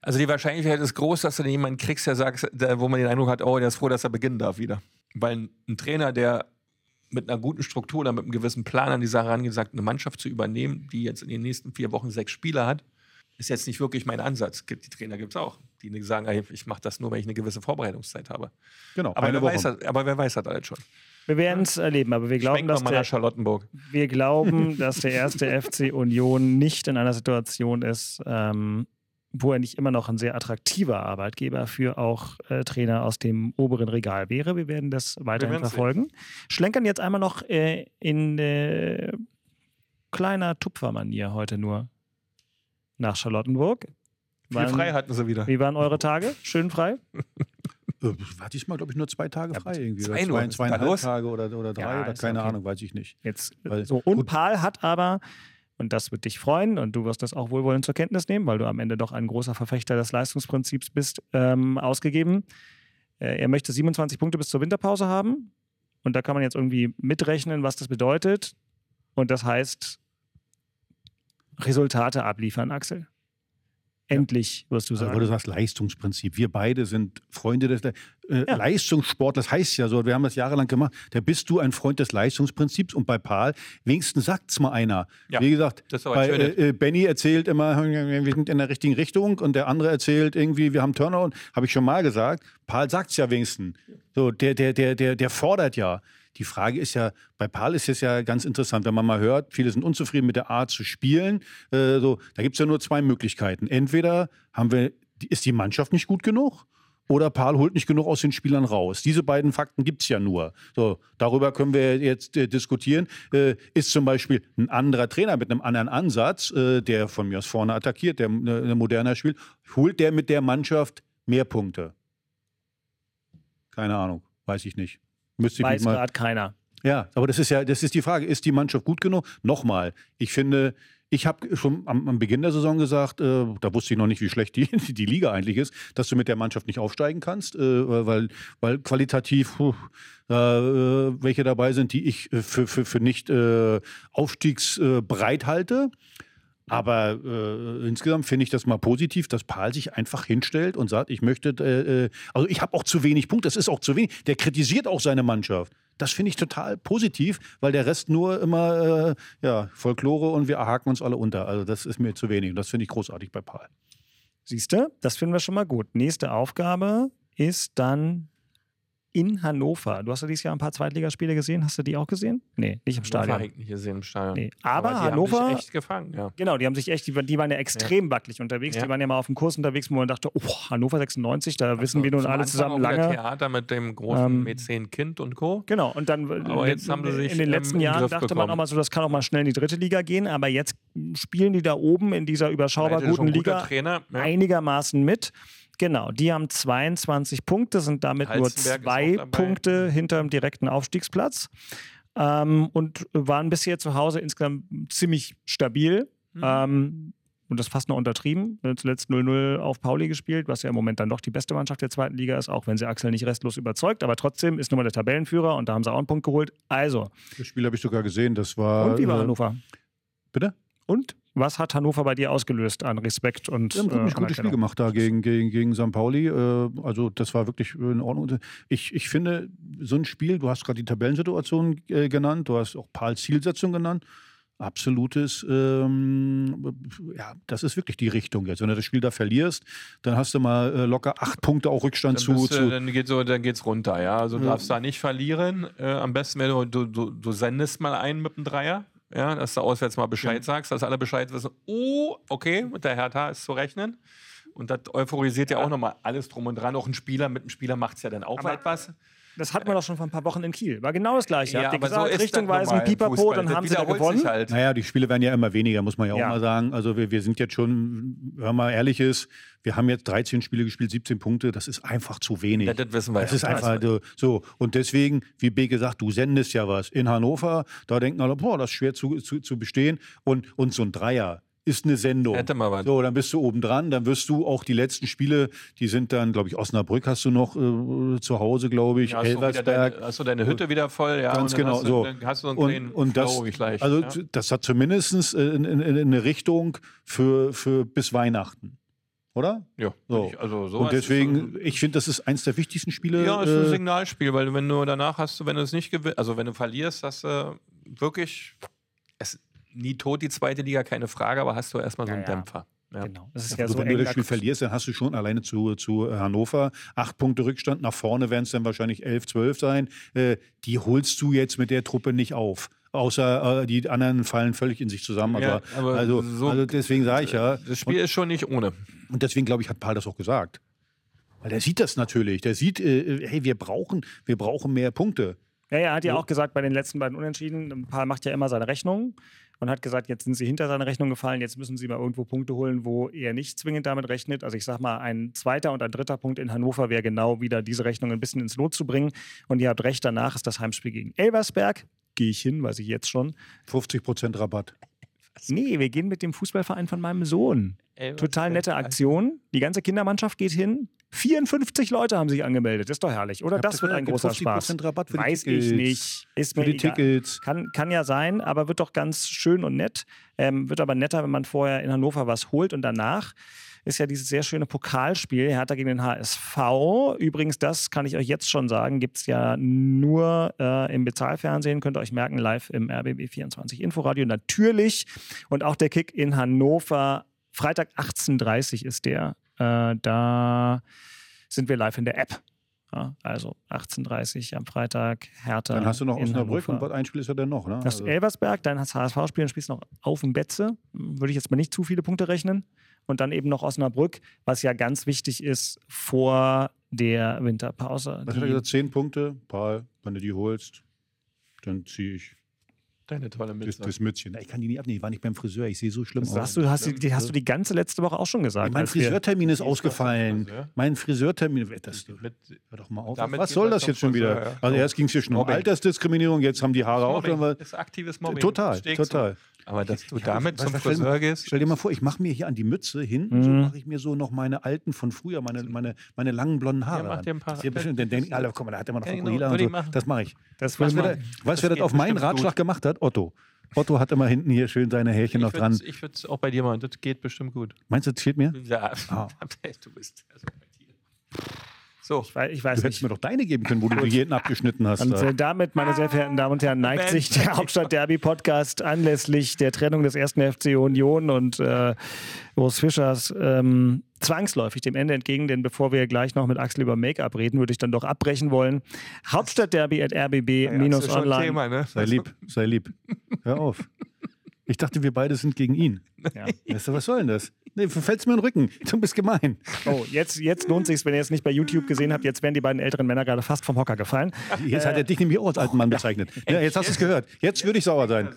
Also die Wahrscheinlichkeit ist groß, dass du dann jemanden kriegst, der sagt, der, wo man den Eindruck hat, oh, der ist froh, dass er beginnen darf wieder. Weil ein Trainer, der mit einer guten Struktur oder mit einem gewissen Plan an die Sache rangeht, sagt, eine Mannschaft zu übernehmen, die jetzt in den nächsten vier Wochen sechs Spieler hat, ist jetzt nicht wirklich mein Ansatz. Gibt- Die Trainer gibt es auch, die sagen, ey, ich mache das nur, wenn ich eine gewisse Vorbereitungszeit habe. Genau, Aber, wer weiß, das, aber wer weiß das alles schon? Wir werden es erleben, aber wir glauben, dass der, Charlottenburg. wir glauben, dass der erste FC Union nicht in einer Situation ist, ähm, wo er nicht immer noch ein sehr attraktiver Arbeitgeber für auch äh, Trainer aus dem oberen Regal wäre. Wir werden das weiterhin verfolgen. Schlenkern jetzt einmal noch äh, in äh, kleiner Tupfer-Manier heute nur nach Charlottenburg. Viel Wann- frei hatten sie wieder. Wie waren eure Tage? Schön frei? Äh, war diesmal, glaube ich, nur zwei Tage frei irgendwie. zwei oder zwei, zweieinhalb? Tage oder, oder drei Ja, oder keine okay. Ahnung, weiß ich nicht. Jetzt Weil- so. Und gut. Paul hat aber, und das wird dich freuen, und du wirst das auch wohlwollend zur Kenntnis nehmen, weil du am Ende doch ein großer Verfechter des Leistungsprinzips bist, ähm, ausgegeben. Äh, er möchte 27 Punkte bis zur Winterpause haben. Und da kann man jetzt irgendwie mitrechnen, was das bedeutet. Und das heißt, Resultate abliefern, Axel. Endlich, wirst du Also, sagen. wo du sagst Leistungsprinzip. Wir beide sind Freunde des äh, Ja. Leistungssport. Das heißt ja so, wir haben das jahrelang gemacht. Da bist du ein Freund des Leistungsprinzips. Und bei Paul, wenigstens sagt's mal einer. Ja, Wie gesagt, aber bei, äh, äh, Benny erzählt immer, wir sind in der richtigen Richtung. Und der andere erzählt irgendwie, wir haben Turnaround. Habe ich schon mal gesagt. Paul sagt's ja wenigstens. So, der, der, der, der, der fordert ja. Die Frage ist ja, bei Paul ist es ja ganz interessant, wenn man mal hört, viele sind unzufrieden mit der Art zu spielen. Äh, so, da gibt es ja nur zwei Möglichkeiten. Entweder haben wir, ist die Mannschaft nicht gut genug oder Paul holt nicht genug aus den Spielern raus. Diese beiden Fakten gibt es ja nur. So, darüber können wir jetzt äh, diskutieren. Äh, ist zum Beispiel ein anderer Trainer mit einem anderen Ansatz, äh, der von mir aus vorne attackiert, der äh, moderner spielt, holt der mit der Mannschaft mehr Punkte? Keine Ahnung, weiß ich nicht. Müsste Weiß gerade keiner. Ja, aber das ist ja, das ist die Frage. Ist die Mannschaft gut genug? Nochmal, ich finde, ich habe schon am, am Beginn der Saison gesagt, äh, da wusste ich noch nicht, wie schlecht die, die Liga eigentlich ist, dass du mit der Mannschaft nicht aufsteigen kannst, äh, weil, weil qualitativ puh, äh, welche dabei sind, die ich äh, für, für, für nicht äh, aufstiegsbereit halte. Aber äh, insgesamt finde ich das mal positiv, dass Paul sich einfach hinstellt und sagt, ich möchte, äh, äh, also ich habe auch zu wenig Punkte, das ist auch zu wenig. Der kritisiert auch seine Mannschaft. Das finde ich total positiv, weil der Rest nur immer äh, ja, Folklore und wir haken uns alle unter. Also das ist mir zu wenig und das finde ich großartig bei Paul. Siehst du, das finden wir schon mal gut. Nächste Aufgabe ist dann in Hannover. Du hast ja dieses Jahr ein paar Zweitligaspiele gesehen. Hast du die auch gesehen? Nee, nicht im Hannover Stadion. hängt nicht gesehen im Stadion. Nee. Aber, die Hannover, haben sich echt gefangen, ja. genau, die haben sich echt, die, die waren ja extrem wackelig unterwegs. Ja. Die waren ja mal auf dem Kurs unterwegs, wo man dachte, oh, Hannover 96, da wissen wir nun alle Anfang zusammen lange. Theater mit dem großen Ähm, Mäzen Kind und Co. Genau, und dann Aber in, jetzt haben sie sich, in den letzten Jahren dachte man bekommen. auch mal so, das kann auch mal schnell in die dritte Liga gehen, aber jetzt spielen die da oben in dieser überschaubar guten Liga Trainer. Ja. einigermaßen mit. Genau, die haben 22 Punkte, sind damit nur zwei. Punkte hinter dem direkten Aufstiegsplatz ähm, und waren bisher zu Hause insgesamt ziemlich stabil. Mhm. Ähm, und das fast noch untertrieben. Ne, zuletzt 0-0 auf Pauli gespielt, was ja im Moment dann doch die beste Mannschaft der zweiten Liga ist, auch wenn sie Axel nicht restlos überzeugt. Aber trotzdem ist nun mal der Tabellenführer und da haben sie auch einen Punkt geholt. Also. Das Spiel habe ich sogar gesehen. Das war. Und wie war äh, Hannover? Bitte? Und was hat Hannover bei dir ausgelöst an Respekt und Wir haben ein äh, gutes Spiel gemacht da gegen, gegen, gegen St. Pauli. Äh, also das war wirklich in Ordnung. Ich, ich finde, so ein Spiel, du hast gerade die Tabellensituation äh, genannt, du hast auch Paul Zielsetzung genannt. Absolutes, ähm, ja, das ist wirklich die Richtung jetzt. Wenn du das Spiel da verlierst, dann hast du mal äh, locker acht Punkte auch Rückstand dann zu, zu. Dann geht so, dann geht's runter, ja. Also du ja. darfst da nicht verlieren. Äh, am besten, wenn du, du, du, du sendest mal einen mit dem Dreier ja, dass du auswärts mal Bescheid ja. sagst, dass alle Bescheid wissen, oh, okay, mit der Hertha ist zu rechnen. Und das euphorisiert ja, ja auch nochmal alles drum und dran. Auch ein Spieler, mit einem Spieler macht es ja dann auch aber etwas. Das hatten wir doch schon vor ein paar Wochen in Kiel. War genau das Gleiche. Ja, aber gesagt, so richtungweisend Pipapo, dann haben sie da gewonnen. Halt. Naja, die Spiele werden ja immer weniger, muss man ja auch ja. mal sagen. Also wir, wir sind jetzt schon, wenn man ehrlich ist, wir haben jetzt 13 Spiele gespielt, 17 Punkte. Das ist einfach zu wenig. Ja, das wissen wir Das ja. ist einfach so, so. Und deswegen, wie B gesagt, du sendest ja was. In Hannover, da denken alle, boah, das ist schwer zu, zu, zu bestehen. Und, und so ein Dreier, ist eine Sendung. Hätte mal was. So, dann bist du oben dran, dann wirst du auch die letzten Spiele, die sind dann, glaube ich, Osnabrück hast du noch äh, zu Hause, glaube ich, ja, hast Elversberg. Du deine, hast du deine Hütte wieder voll, ja. Ganz genau. Du, so. Dann hast du einen und, und das, gleich, also ja? das hat zumindest äh, in, in, in eine Richtung für, für bis Weihnachten oder? Ja. So. Ich, also und deswegen, so, ich finde, das ist eins der wichtigsten Spiele. Ja, es ist ein äh, Signalspiel, weil wenn du danach hast, wenn du es nicht gewinnst, also wenn du verlierst, hast du wirklich, es, nie tot, die zweite Liga, keine Frage, aber hast du erstmal so einen ja, Dämpfer. Ja. Genau. Das ist ja, ja so wenn du das Spiel verlierst, dann hast du schon alleine zu, zu äh, Hannover acht Punkte Rückstand. Nach vorne werden es dann wahrscheinlich elf, zwölf sein. Äh, die holst du jetzt mit der Truppe nicht auf. Außer äh, die anderen fallen völlig in sich zusammen. Ja, aber, aber also, so, also deswegen sage ich ja. Das Spiel und, ist schon nicht ohne. Und deswegen, glaube ich, hat Paul das auch gesagt. Weil der sieht das natürlich. Der sieht, äh, hey, wir brauchen, wir brauchen mehr Punkte. Ja, er hat ja auch gesagt, bei den letzten beiden Unentschieden, Paul macht ja immer seine Rechnung und hat gesagt, jetzt sind sie hinter seiner Rechnung gefallen, jetzt müssen sie mal irgendwo Punkte holen, wo er nicht zwingend damit rechnet. Also ich sag mal, ein zweiter und ein dritter Punkt in Hannover wäre genau wieder diese Rechnung ein bisschen ins Lot zu bringen. Und ihr habt recht, danach ist das Heimspiel gegen Elversberg. Gehe ich hin, weiß ich jetzt schon. 50% Rabatt. Nee, wir gehen mit dem Fußballverein von meinem Sohn. Total nette Aktion. Die ganze Kindermannschaft geht hin. 54 Leute haben sich angemeldet. Ist doch herrlich, oder? Das wird ein großer Spaß. Rabatt für Weiß die Tickets. ich nicht. Ist für die egal. Tickets. Kann, kann ja sein, aber wird doch ganz schön und nett. Ähm, wird aber netter, wenn man vorher in Hannover was holt und danach ist ja dieses sehr schöne Pokalspiel, Hertha gegen den HSV. Übrigens, das kann ich euch jetzt schon sagen, gibt es ja nur äh, im Bezahlfernsehen, könnt ihr euch merken, live im RBB24 Inforadio natürlich. Und auch der Kick in Hannover, Freitag 18.30 Uhr ist der. Äh, da sind wir live in der App. Ja, also 18.30 Uhr am Freitag, Hertha. Dann hast du noch Osnabrück und ein Spiel ist ja dann noch, ne? Das also. Elversberg, dann hast du HSV-Spiel, dann spielst du noch auf dem Betze. Würde ich jetzt mal nicht zu viele Punkte rechnen. Und dann eben noch Osnabrück, was ja ganz wichtig ist vor der Winterpause. Was hat er gesagt? Zehn Punkte, Paul, wenn du die holst, dann ziehe ich Deine tolle Mütze. Das, das Mützchen. Ich kann die nicht abnehmen. Ich war nicht beim Friseur. Ich sehe so schlimm das aus. Hast du, hast, die, hast du die ganze letzte Woche auch schon gesagt? mein Friseurtermin ist ausgefallen. Mein Friseurtermin. Das, hör doch mal auf. Was soll das jetzt schon wieder? Also erst ging es hier schon um Altersdiskriminierung. Jetzt haben die Haare auch. Das ist aktives Mobbing. Total, total. Aber dass du damit zum Friseur gehst. Stell dir mal vor, ich mache mir hier an die Mütze hin, mhm. so mache ich mir so noch meine alten von früher, meine, meine, meine langen blonden Haare. Ja, mach dir ein paar. Bestimmt, dann denken alle, guck mal, da hat er mal noch genau, und so. Das mache ich. Das weißt du, wer, wer das auf meinen Ratschlag gut. gemacht hat? Otto. Otto hat immer hinten hier schön seine Härchen noch dran. Ich würde es auch bei dir machen, das geht bestimmt gut. Meinst du, das fehlt mir? Ja, oh. du bist also bei dir. So. Ich weiß, ich weiß du hättest mir doch deine geben können, wo du die jeden abgeschnitten hast. Und äh, damit, meine sehr verehrten Damen und Herren, neigt sich der Hauptstadt-Derby-Podcast anlässlich der Trennung des ersten FC Union und äh, Urs Fischers ähm, zwangsläufig dem Ende entgegen, denn bevor wir gleich noch mit Axel über Make-up reden, würde ich dann doch abbrechen wollen. Hauptstadtderby at rbb-online. Ja, ne? Sei lieb, sei lieb. Hör auf. Ich dachte, wir beide sind gegen ihn. Ja. Weißt du, was soll denn das? Nee, du fällst mir in den Rücken. Du bist gemein. Oh, jetzt, jetzt lohnt sich wenn ihr es nicht bei YouTube gesehen habt. Jetzt wären die beiden älteren Männer gerade fast vom Hocker gefallen. Jetzt hat er dich nämlich auch als alten Mann bezeichnet. Ja, jetzt hast du es gehört. Jetzt würde ich sauer sein.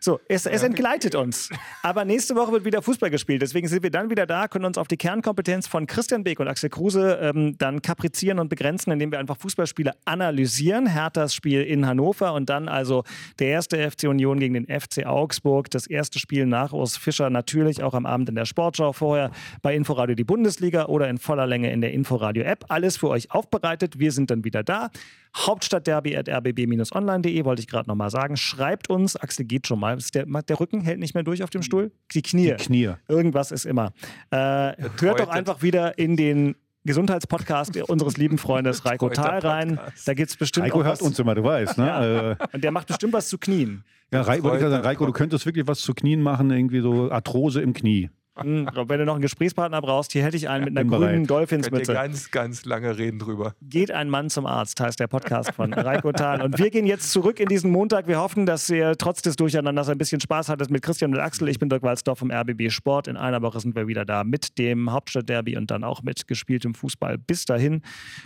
So, es, es entgleitet uns. Aber nächste Woche wird wieder Fußball gespielt. Deswegen sind wir dann wieder da, können uns auf die Kernkompetenz von Christian Beek und Axel Kruse ähm, dann kaprizieren und begrenzen, indem wir einfach Fußballspiele analysieren. Herthas Spiel in Hannover und dann also der erste FC Union gegen den FC Augsburg. Das erste Spiel nach Urs Fischer natürlich auch am Abend in der Sportschau. Vorher bei Inforadio die Bundesliga oder in voller Länge in der Inforadio-App. Alles für euch aufbereitet. Wir sind dann wieder da. Hauptstadtderby.rbb-online.de wollte ich gerade nochmal sagen. Schreibt uns, Axel geht schon mal. Der, der, Rücken hält nicht mehr durch auf dem Stuhl? Die Knie. Die Knie. Irgendwas ist immer. Äh, hört doch einfach wieder in den Gesundheitspodcast unseres lieben Freundes Reiko Thal rein. Da gibt es bestimmt Reiko hört uns immer, du weißt. Ne? Ja. Äh, Und der macht bestimmt was zu Knien. Ja, Reiko, Reiko, du könntest wirklich was zu Knien machen, irgendwie so Arthrose im Knie. Hm, wenn du noch einen Gesprächspartner brauchst, hier hätte ich einen mit einer grünen Dolphinsmütze. ganz, ganz lange reden drüber. Geht ein Mann zum Arzt, heißt der Podcast von Reiko Thal. Und wir gehen jetzt zurück in diesen Montag. Wir hoffen, dass ihr trotz des Durcheinanders ein bisschen Spaß hattet mit Christian und Axel. Ich bin Dirk Walzdorf vom RBB Sport. In einer Woche sind wir wieder da mit dem Hauptstadtderby und dann auch mit gespieltem Fußball. Bis dahin,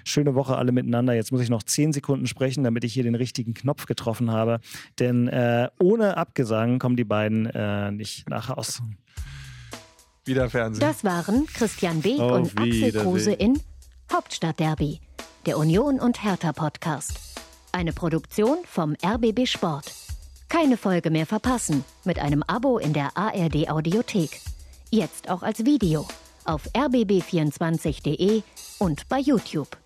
schöne Woche alle miteinander. Jetzt muss ich noch zehn Sekunden sprechen, damit ich hier den richtigen Knopf getroffen habe. Denn äh, ohne Abgesang kommen die beiden äh, nicht nach Hause. Wieder Fernsehen. Das waren Christian Beek Auf und Axel Kruse in Hauptstadtderby, der Union und Hertha Podcast. Eine Produktion vom RBB Sport. Keine Folge mehr verpassen mit einem Abo in der ARD Audiothek. Jetzt auch als Video auf rbb24.de und bei YouTube.